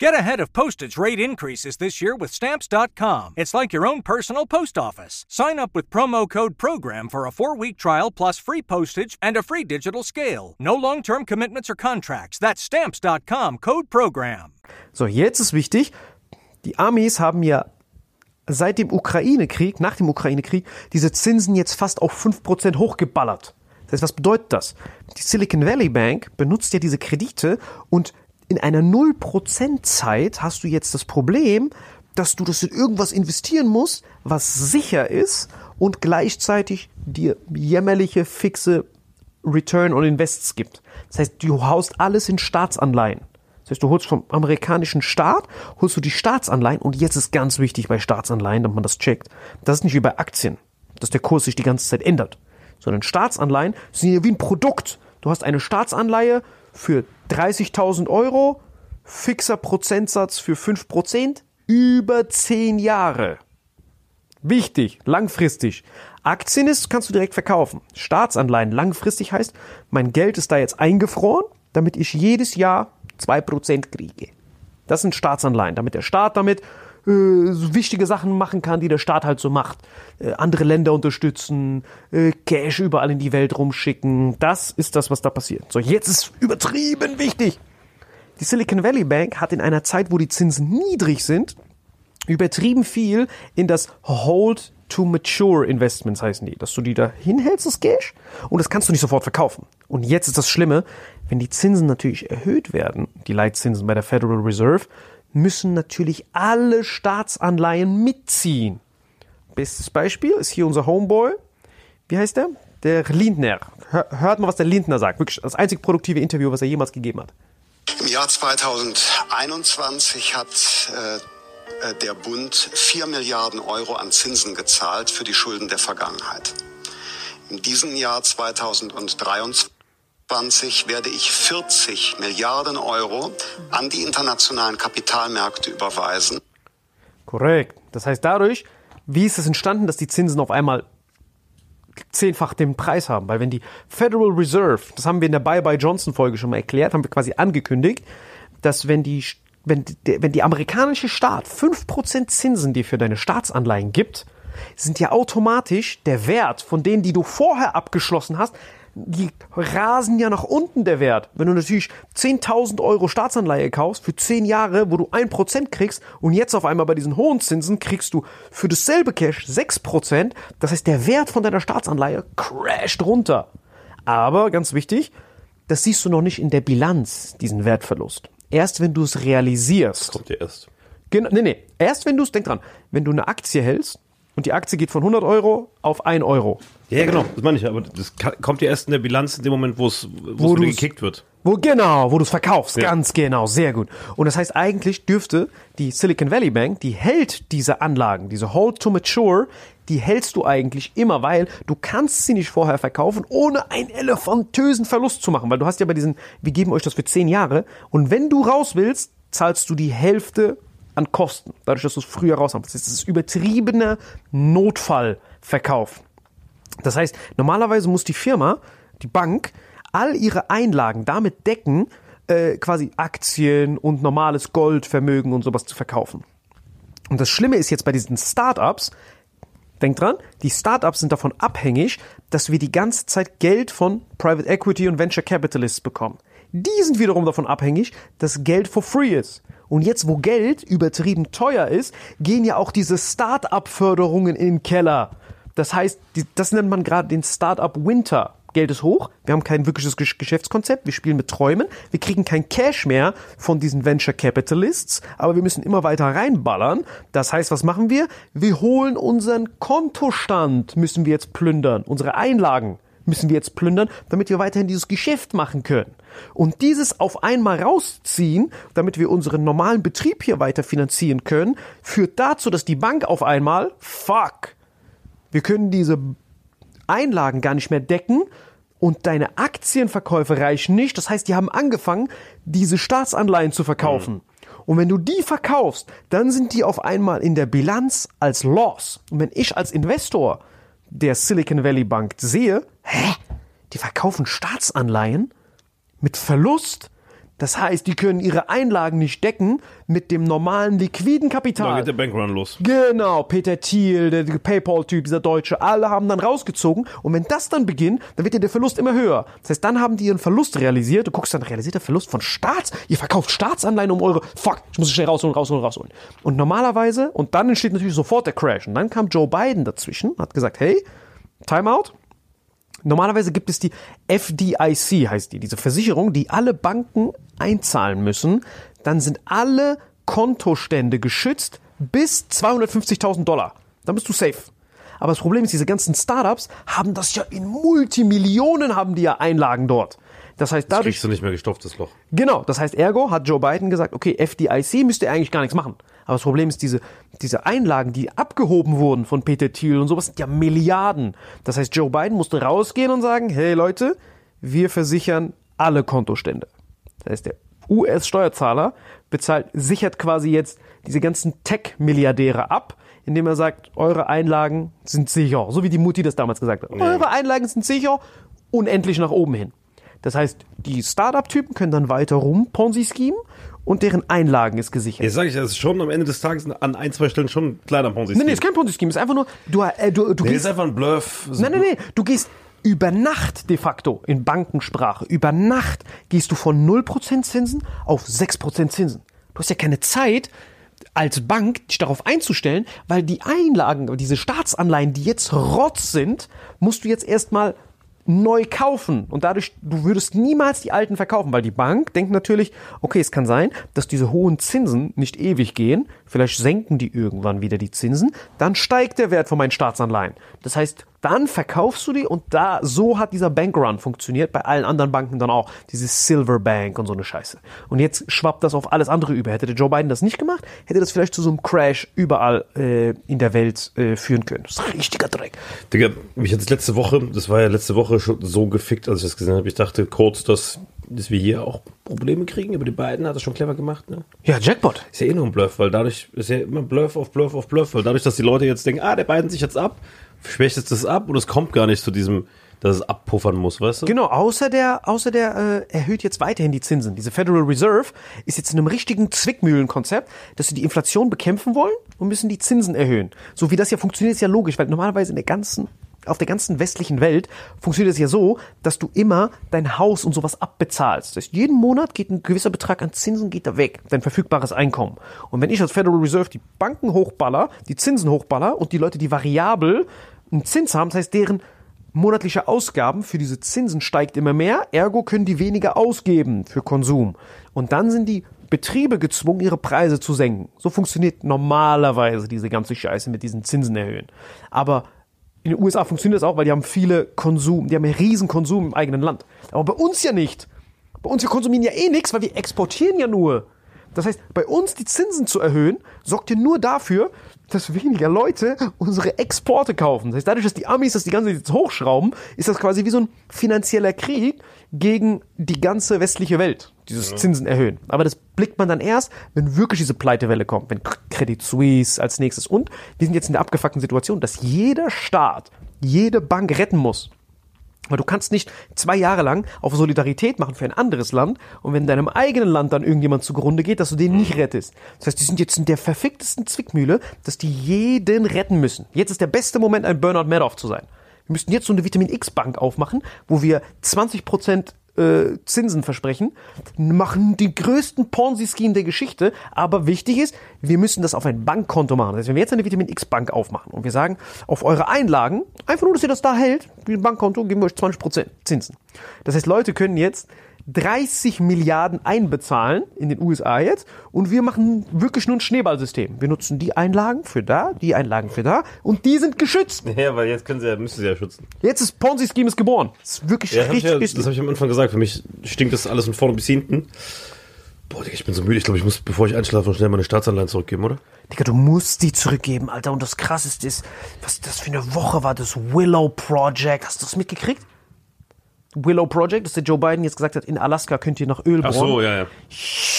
Get ahead of postage rate increases this year with Stamps.com. It's like your own personal post office. Sign up with promo code PROGRAM for a four week trial plus free postage and a free digital scale. No long term commitments or contracts. That's Stamps.com code PROGRAM. So, jetzt ist wichtig: die Amis haben ja seit dem Ukraine-Krieg, nach dem Ukraine-Krieg, diese Zinsen jetzt fast auf 5% hochgeballert. Das heißt, was bedeutet das? Die Silicon Valley Bank benutzt ja diese Kredite und in einer 0% Zeit hast du jetzt das Problem, dass du das in irgendwas investieren musst, was sicher ist und gleichzeitig dir jämmerliche, fixe Return on Invests gibt. Das heißt, du haust alles in Staatsanleihen. Das heißt, du holst vom amerikanischen Staat, holst du die Staatsanleihen und jetzt ist ganz wichtig bei Staatsanleihen, damit man das checkt. Das ist nicht wie bei Aktien, dass der Kurs sich die ganze Zeit ändert, sondern Staatsanleihen sind ja wie ein Produkt. Du hast eine Staatsanleihe für 30.000 Euro, fixer Prozentsatz für 5%, über 10 Jahre. Wichtig, langfristig. Aktien ist, kannst du direkt verkaufen. Staatsanleihen langfristig heißt, mein Geld ist da jetzt eingefroren, damit ich jedes Jahr 2% kriege. Das sind Staatsanleihen, damit der Staat damit äh, so wichtige Sachen machen kann, die der Staat halt so macht. Äh, andere Länder unterstützen, äh, Cash überall in die Welt rumschicken. Das ist das, was da passiert. So, jetzt ist übertrieben wichtig. Die Silicon Valley Bank hat in einer Zeit, wo die Zinsen niedrig sind, übertrieben viel in das Hold to Mature Investments heißen die, dass du die da hinhältst, das Cash, und das kannst du nicht sofort verkaufen. Und jetzt ist das Schlimme, wenn die Zinsen natürlich erhöht werden, die Leitzinsen bei der Federal Reserve, müssen natürlich alle Staatsanleihen mitziehen. Bestes Beispiel ist hier unser Homeboy. Wie heißt der? Der Lindner. Hört mal, was der Lindner sagt. Wirklich das einzig produktive Interview, was er jemals gegeben hat. Im Jahr 2021 hat äh, äh, der Bund 4 Milliarden Euro an Zinsen gezahlt für die Schulden der Vergangenheit. In diesem Jahr 2023 2020 werde ich 40 Milliarden Euro an die internationalen Kapitalmärkte überweisen. Korrekt. Das heißt dadurch, wie ist es entstanden, dass die Zinsen auf einmal zehnfach den Preis haben? Weil wenn die Federal Reserve, das haben wir in der Bye-Bye Johnson Folge schon mal erklärt, haben wir quasi angekündigt, dass wenn die wenn die, wenn die amerikanische Staat 5% Zinsen dir für deine Staatsanleihen gibt, sind ja automatisch der Wert von denen, die du vorher abgeschlossen hast, die rasen ja nach unten der Wert. Wenn du natürlich 10.000 Euro Staatsanleihe kaufst für 10 Jahre, wo du 1% kriegst und jetzt auf einmal bei diesen hohen Zinsen kriegst du für dasselbe Cash 6%, das heißt der Wert von deiner Staatsanleihe crasht runter. Aber ganz wichtig, das siehst du noch nicht in der Bilanz, diesen Wertverlust. Erst wenn du es realisierst. Das kommt dir erst. Genau, nee, nee. Erst wenn du es, denk dran, wenn du eine Aktie hältst und die Aktie geht von 100 Euro auf 1 Euro. Ja, genau, das meine ich, aber das kommt ja erst in der Bilanz in dem Moment, wo es wo es gekickt wird. Wo genau, wo du es verkaufst, ja. ganz genau, sehr gut. Und das heißt eigentlich dürfte die Silicon Valley Bank, die hält diese Anlagen, diese Hold to Mature, die hältst du eigentlich immer, weil du kannst sie nicht vorher verkaufen, ohne einen elefantösen Verlust zu machen, weil du hast ja bei diesen, wir geben euch das für 10 Jahre und wenn du raus willst, zahlst du die Hälfte an Kosten, dadurch, dass du es früher raus hast. Das ist übertriebene Notfallverkauf. Das heißt, normalerweise muss die Firma, die Bank, all ihre Einlagen damit decken, äh, quasi Aktien und normales Goldvermögen und sowas zu verkaufen. Und das Schlimme ist jetzt bei diesen Startups, denkt dran, die Startups sind davon abhängig, dass wir die ganze Zeit Geld von Private Equity und Venture Capitalists bekommen. die sind wiederum davon abhängig, dass Geld for free ist. Und jetzt, wo Geld übertrieben teuer ist, gehen ja auch diese Start-up-Förderungen in den Keller. Das heißt, die, das nennt man gerade den Start-up Winter. Geld ist hoch, wir haben kein wirkliches Gesch- Geschäftskonzept, wir spielen mit Träumen, wir kriegen kein Cash mehr von diesen Venture Capitalists, aber wir müssen immer weiter reinballern. Das heißt, was machen wir? Wir holen unseren Kontostand, müssen wir jetzt plündern, unsere Einlagen müssen wir jetzt plündern, damit wir weiterhin dieses Geschäft machen können. Und dieses auf einmal rausziehen, damit wir unseren normalen Betrieb hier weiter finanzieren können, führt dazu, dass die Bank auf einmal, fuck, wir können diese Einlagen gar nicht mehr decken und deine Aktienverkäufe reichen nicht. Das heißt, die haben angefangen, diese Staatsanleihen zu verkaufen. Und wenn du die verkaufst, dann sind die auf einmal in der Bilanz als Loss. Und wenn ich als Investor der Silicon Valley Bank sehe, hä, die verkaufen Staatsanleihen mit Verlust, das heißt, die können ihre Einlagen nicht decken mit dem normalen liquiden Da Kapital. geht der Bankrun los. Genau, Peter Thiel, der PayPal-Typ, dieser Deutsche, alle haben dann rausgezogen. Und wenn das dann beginnt, dann wird ja der Verlust immer höher. Das heißt, dann haben die ihren Verlust realisiert. Du guckst dann, realisierter Verlust von Staats? Ihr verkauft Staatsanleihen um eure, fuck, ich muss es schnell rausholen, rausholen, rausholen. Und normalerweise, und dann entsteht natürlich sofort der Crash. Und dann kam Joe Biden dazwischen, hat gesagt, hey, Timeout. Normalerweise gibt es die FDIC, heißt die, diese Versicherung, die alle Banken einzahlen müssen. Dann sind alle Kontostände geschützt bis 250.000 Dollar. Dann bist du safe. Aber das Problem ist, diese ganzen Startups haben das ja in Multimillionen haben die ja Einlagen dort. Das heißt, Das dadurch, kriegst du nicht mehr gestopftes Loch. Genau, das heißt, ergo hat Joe Biden gesagt, okay, FDIC müsste ihr eigentlich gar nichts machen. Aber das Problem ist, diese, diese Einlagen, die abgehoben wurden von Peter Thiel und sowas, sind ja Milliarden. Das heißt, Joe Biden musste rausgehen und sagen, hey Leute, wir versichern alle Kontostände. Das heißt, der US-Steuerzahler bezahlt, sichert quasi jetzt diese ganzen Tech-Milliardäre ab, indem er sagt, eure Einlagen sind sicher. So wie die Mutti das damals gesagt hat. Eure Einlagen sind sicher, unendlich nach oben hin. Das heißt, die Startup-Typen können dann weiter rum Ponzi schemen und deren Einlagen ist gesichert. Jetzt sage ich, das ist schon am Ende des Tages an ein, zwei Stellen schon ein kleiner ponzi Nee, nee, ist kein Ponzi-Scheme, ist einfach nur, du, äh, du, du Nee, gehst, ist einfach ein Bluff. nein, nein, nein, du gehst über Nacht de facto in Bankensprache, über Nacht gehst du von 0% Zinsen auf 6% Zinsen. Du hast ja keine Zeit, als Bank dich darauf einzustellen, weil die Einlagen, diese Staatsanleihen, die jetzt Rotz sind, musst du jetzt erstmal neu kaufen. Und dadurch, du würdest niemals die alten verkaufen, weil die Bank denkt natürlich, okay, es kann sein, dass diese hohen Zinsen nicht ewig gehen, vielleicht senken die irgendwann wieder die Zinsen, dann steigt der Wert von meinen Staatsanleihen. Das heißt, dann verkaufst du die und da, so hat dieser Bankrun funktioniert, bei allen anderen Banken dann auch, dieses Silver Bank und so eine Scheiße. Und jetzt schwappt das auf alles andere über. Hätte Joe Biden das nicht gemacht, hätte das vielleicht zu so einem Crash überall äh, in der Welt äh, führen können. Das ist richtiger Dreck. Digga, mich hat letzte Woche, das war ja letzte Woche schon so gefickt, als ich das gesehen habe. Ich dachte kurz, dass, dass wir hier auch Probleme kriegen, aber die beiden hat das schon clever gemacht, ne? Ja, Jackpot. Ist ja eh nur ein Bluff, weil dadurch ist ja immer Bluff auf Bluff auf Bluff, weil dadurch, dass die Leute jetzt denken, ah, der beiden sich jetzt ab, schwächt es das ab und es kommt gar nicht zu diesem, dass es abpuffern muss, weißt du? Genau, außer der, außer der äh, erhöht jetzt weiterhin die Zinsen. Diese Federal Reserve ist jetzt in einem richtigen Zwickmühlenkonzept, dass sie die Inflation bekämpfen wollen und müssen die Zinsen erhöhen. So wie das ja funktioniert, ist ja logisch, weil normalerweise in der ganzen auf der ganzen westlichen Welt funktioniert es ja so, dass du immer dein Haus und sowas abbezahlst. Das heißt, jeden Monat geht ein gewisser Betrag an Zinsen geht da weg, dein verfügbares Einkommen. Und wenn ich als Federal Reserve die Banken hochballer, die Zinsen hochballer und die Leute, die variabel einen Zins haben, das heißt, deren monatliche Ausgaben für diese Zinsen steigt immer mehr, ergo können die weniger ausgeben für Konsum. Und dann sind die Betriebe gezwungen, ihre Preise zu senken. So funktioniert normalerweise diese ganze Scheiße mit diesen Zinsen erhöhen. Aber in den USA funktioniert das auch, weil die haben viele Konsum, die haben einen riesen Konsum im eigenen Land. Aber bei uns ja nicht. Bei uns, wir konsumieren ja eh nichts, weil wir exportieren ja nur. Das heißt, bei uns die Zinsen zu erhöhen, sorgt ja nur dafür, dass weniger Leute unsere Exporte kaufen. Das heißt, dadurch, dass die Amis das die ganze Zeit jetzt hochschrauben, ist das quasi wie so ein finanzieller Krieg gegen die ganze westliche Welt, dieses Zinsen erhöhen. Aber das blickt man dann erst, wenn wirklich diese Pleitewelle kommt, wenn Credit Suisse als nächstes. Und wir sind jetzt in der abgefuckten Situation, dass jeder Staat, jede Bank retten muss. Weil du kannst nicht zwei Jahre lang auf Solidarität machen für ein anderes Land und wenn in deinem eigenen Land dann irgendjemand zugrunde geht, dass du den nicht rettest. Das heißt, die sind jetzt in der verficktesten Zwickmühle, dass die jeden retten müssen. Jetzt ist der beste Moment, ein Bernard Madoff zu sein. Wir müssten jetzt so eine Vitamin X Bank aufmachen, wo wir 20% äh, Zinsen versprechen, machen den größten Ponzi-Scheme der Geschichte. Aber wichtig ist, wir müssen das auf ein Bankkonto machen. Das heißt, wenn wir jetzt eine Vitamin X-Bank aufmachen und wir sagen, auf eure Einlagen, einfach nur, dass ihr das da hält, wie ein Bankkonto, geben wir euch 20% Zinsen. Das heißt, Leute können jetzt 30 Milliarden einbezahlen in den USA jetzt und wir machen wirklich nur ein Schneeballsystem. Wir nutzen die Einlagen für da, die Einlagen für da und die sind geschützt. Ja, weil jetzt können sie ja, müssen sie ja schützen. Jetzt ist Ponzi-Scheme geboren. Das ist wirklich Ja, hab ich richtig, ja, richtig. das habe ich am Anfang gesagt. Für mich stinkt das alles von vorne bis hinten. Boah, Digga, ich bin so müde. Ich glaube, ich muss, bevor ich einschlafe, noch schnell meine Staatsanleihen zurückgeben, oder? Digga, du musst die zurückgeben, Alter. Und das krasseste ist, was das für eine Woche war, das Willow Project. Hast du das mitgekriegt? Willow Project, dass der Joe Biden jetzt gesagt hat, in Alaska könnt ihr nach Öl bohren. Ach so, ja, ja.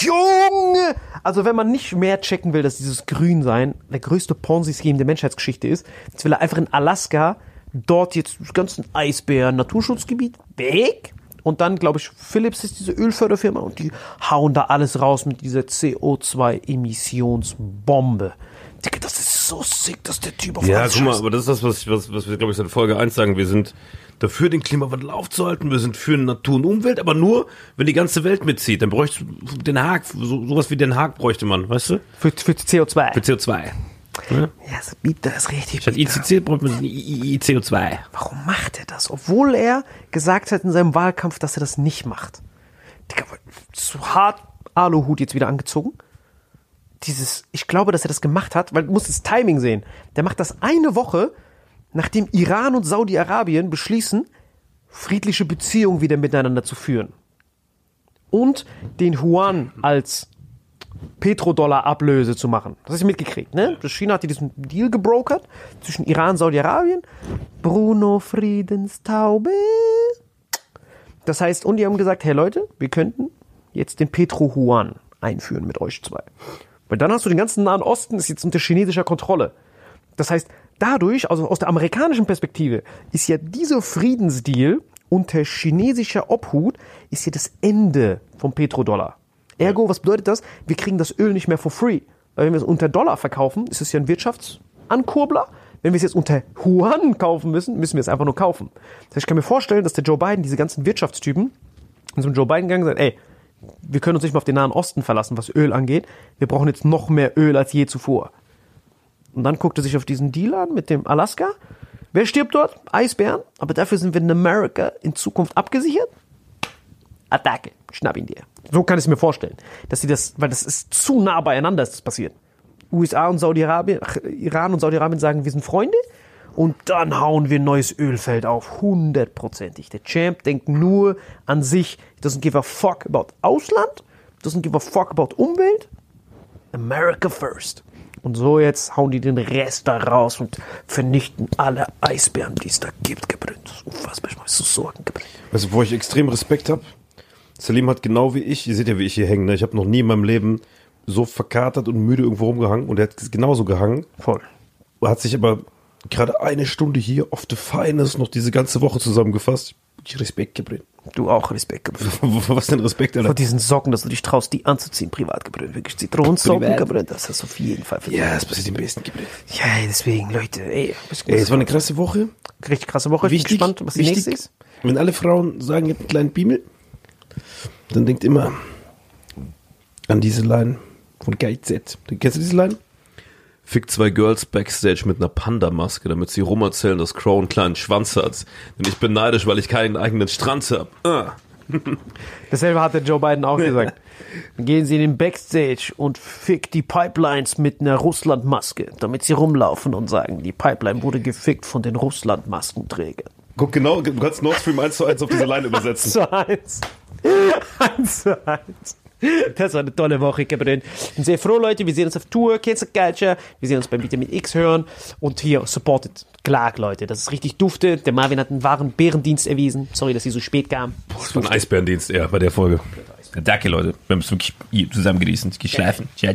Junge! Also wenn man nicht mehr checken will, dass dieses Grün sein der größte Ponzi-Scheme der Menschheitsgeschichte ist, jetzt will er einfach in Alaska dort jetzt die ganzen Eisbären, Naturschutzgebiet weg. Und dann, glaube ich, Philips ist diese Ölförderfirma und die hauen da alles raus mit dieser CO2-Emissionsbombe. Digga, das ist so sick, dass der Typ auf Ja, guck mal, aber das ist das, was, ich- was, was wir, glaube ich, seit Folge 1 sagen. Wir sind dafür, den Klimawandel aufzuhalten. Wir sind für Natur und Umwelt, aber nur, wenn die ganze Welt mitzieht. Dann bräuchte Den Haag, so, sowas wie Den Haag bräuchte man, weißt du? Für, für CO2. Für CO2. Ja? Das bitter ist richtig Statt bitter. ICC braucht man CO2. Warum macht er das? Obwohl er gesagt hat in seinem Wahlkampf, dass er das nicht macht. Digga, so hart Aluhut jetzt wieder angezogen. Dieses, ich glaube, dass er das gemacht hat, weil du musst das Timing sehen. Der macht das eine Woche, nachdem Iran und Saudi-Arabien beschließen, friedliche Beziehungen wieder miteinander zu führen. Und den Yuan als Petrodollar-Ablöse zu machen. Das du mitgekriegt, ne? China hat diesen Deal gebrokert zwischen Iran und Saudi-Arabien. Bruno Friedenstaube. Das heißt, und die haben gesagt, hey Leute, wir könnten jetzt den Petro-Yuan einführen mit euch zwei. Weil dann hast du den ganzen Nahen Osten, ist jetzt unter chinesischer Kontrolle. Das heißt, dadurch, also aus der amerikanischen Perspektive, ist ja dieser Friedensdeal unter chinesischer Obhut, ist ja das Ende vom Petrodollar. Ergo, was bedeutet das? Wir kriegen das Öl nicht mehr for free. Weil wenn wir es unter Dollar verkaufen, ist es ja ein Wirtschaftsankurbler. Wenn wir es jetzt unter Yuan kaufen müssen, müssen wir es einfach nur kaufen. Das heißt, ich kann mir vorstellen, dass der Joe Biden diese ganzen Wirtschaftstypen einem Joe Biden gegangen sind, ey, wir können uns nicht mehr auf den Nahen Osten verlassen, was Öl angeht. Wir brauchen jetzt noch mehr Öl als je zuvor. Und dann guckt er sich auf diesen Deal an mit dem Alaska. Wer stirbt dort? Eisbären. Aber dafür sind wir in Amerika in Zukunft abgesichert. Attacke. Schnapp ihn dir. So kann ich es mir vorstellen. Dass sie das, weil das ist zu nah beieinander, ist das passiert. USA und Saudi-Arabien, Iran und Saudi-Arabien sagen, wir sind Freunde. Und dann hauen wir ein neues Ölfeld auf. Hundertprozentig. Der Champ denkt nur an sich. Doesn't give a fuck about Ausland. Doesn't give a fuck about Umwelt. America first. Und so jetzt hauen die den Rest da raus und vernichten alle Eisbären, die es da gibt, gebrannt. Das ist unfassbar. Ich mach so Sorgen gebrannt. Weißt du, wo ich extrem Respekt habe? Salim hat genau wie ich, ihr seht ja, wie ich hier hänge, ne? ich habe noch nie in meinem Leben so verkatert und müde irgendwo rumgehangen und er hat genauso gehangen. Voll. Hat sich aber gerade eine Stunde hier auf The Finest noch diese ganze Woche zusammengefasst. Ich Respekt gebrannt. Du auch Respekt gebrannt. (laughs) Was denn Respekt, Alter? Vor diesen Socken, dass du dich traust, die anzuziehen, privat gebrannt. Wirklich Zitronensocken gebrannt, das hast du auf jeden Fall verdient. Ja, das passiert im besten gebrannt. Ja, deswegen, Leute, ey. Ey, es war eine krasse Woche. Richtig krasse Woche. Ich bin Wichtig, gespannt, was die wichtig, nächste ist. Wenn alle Frauen sagen, ihr habt einen kleinen Biemel, dann denkt immer an diese Line von Guide Z. Kennst du diese Line? Fick zwei Girls backstage mit einer Panda-Maske, damit sie rumerzählen, dass Crow einen kleinen Schwanz hat. Denn ich bin neidisch, weil ich keinen eigenen Strand hab. Ah. (laughs) Dasselbe hat der Joe Biden auch gesagt. Dann (laughs) gehen sie in den Backstage und fick die Pipelines mit einer Russlandmaske, damit sie rumlaufen und sagen, die Pipeline wurde gefickt von den Russlandmaskenträgern. Guck genau, du kannst Nord Stream 1 zu 1 auf diese Line übersetzen. (laughs) zu eins. eins zu eins. (laughs) Das war eine tolle Woche, Gabriel. Ich bin sehr froh, Leute. Wir sehen uns auf Tour, Cancel Culture. Wir sehen uns beim Vitamin X hören. Und hier, supportet Clark, Leute. Das ist richtig dufte. Der Marvin hat einen wahren Bärendienst erwiesen. Sorry, dass sie so spät kam. Das war ein Eisbärendienst eher bei der Folge. Danke, Leute. Wir haben es wirklich zusammen genießen, geschlafen. Ciao,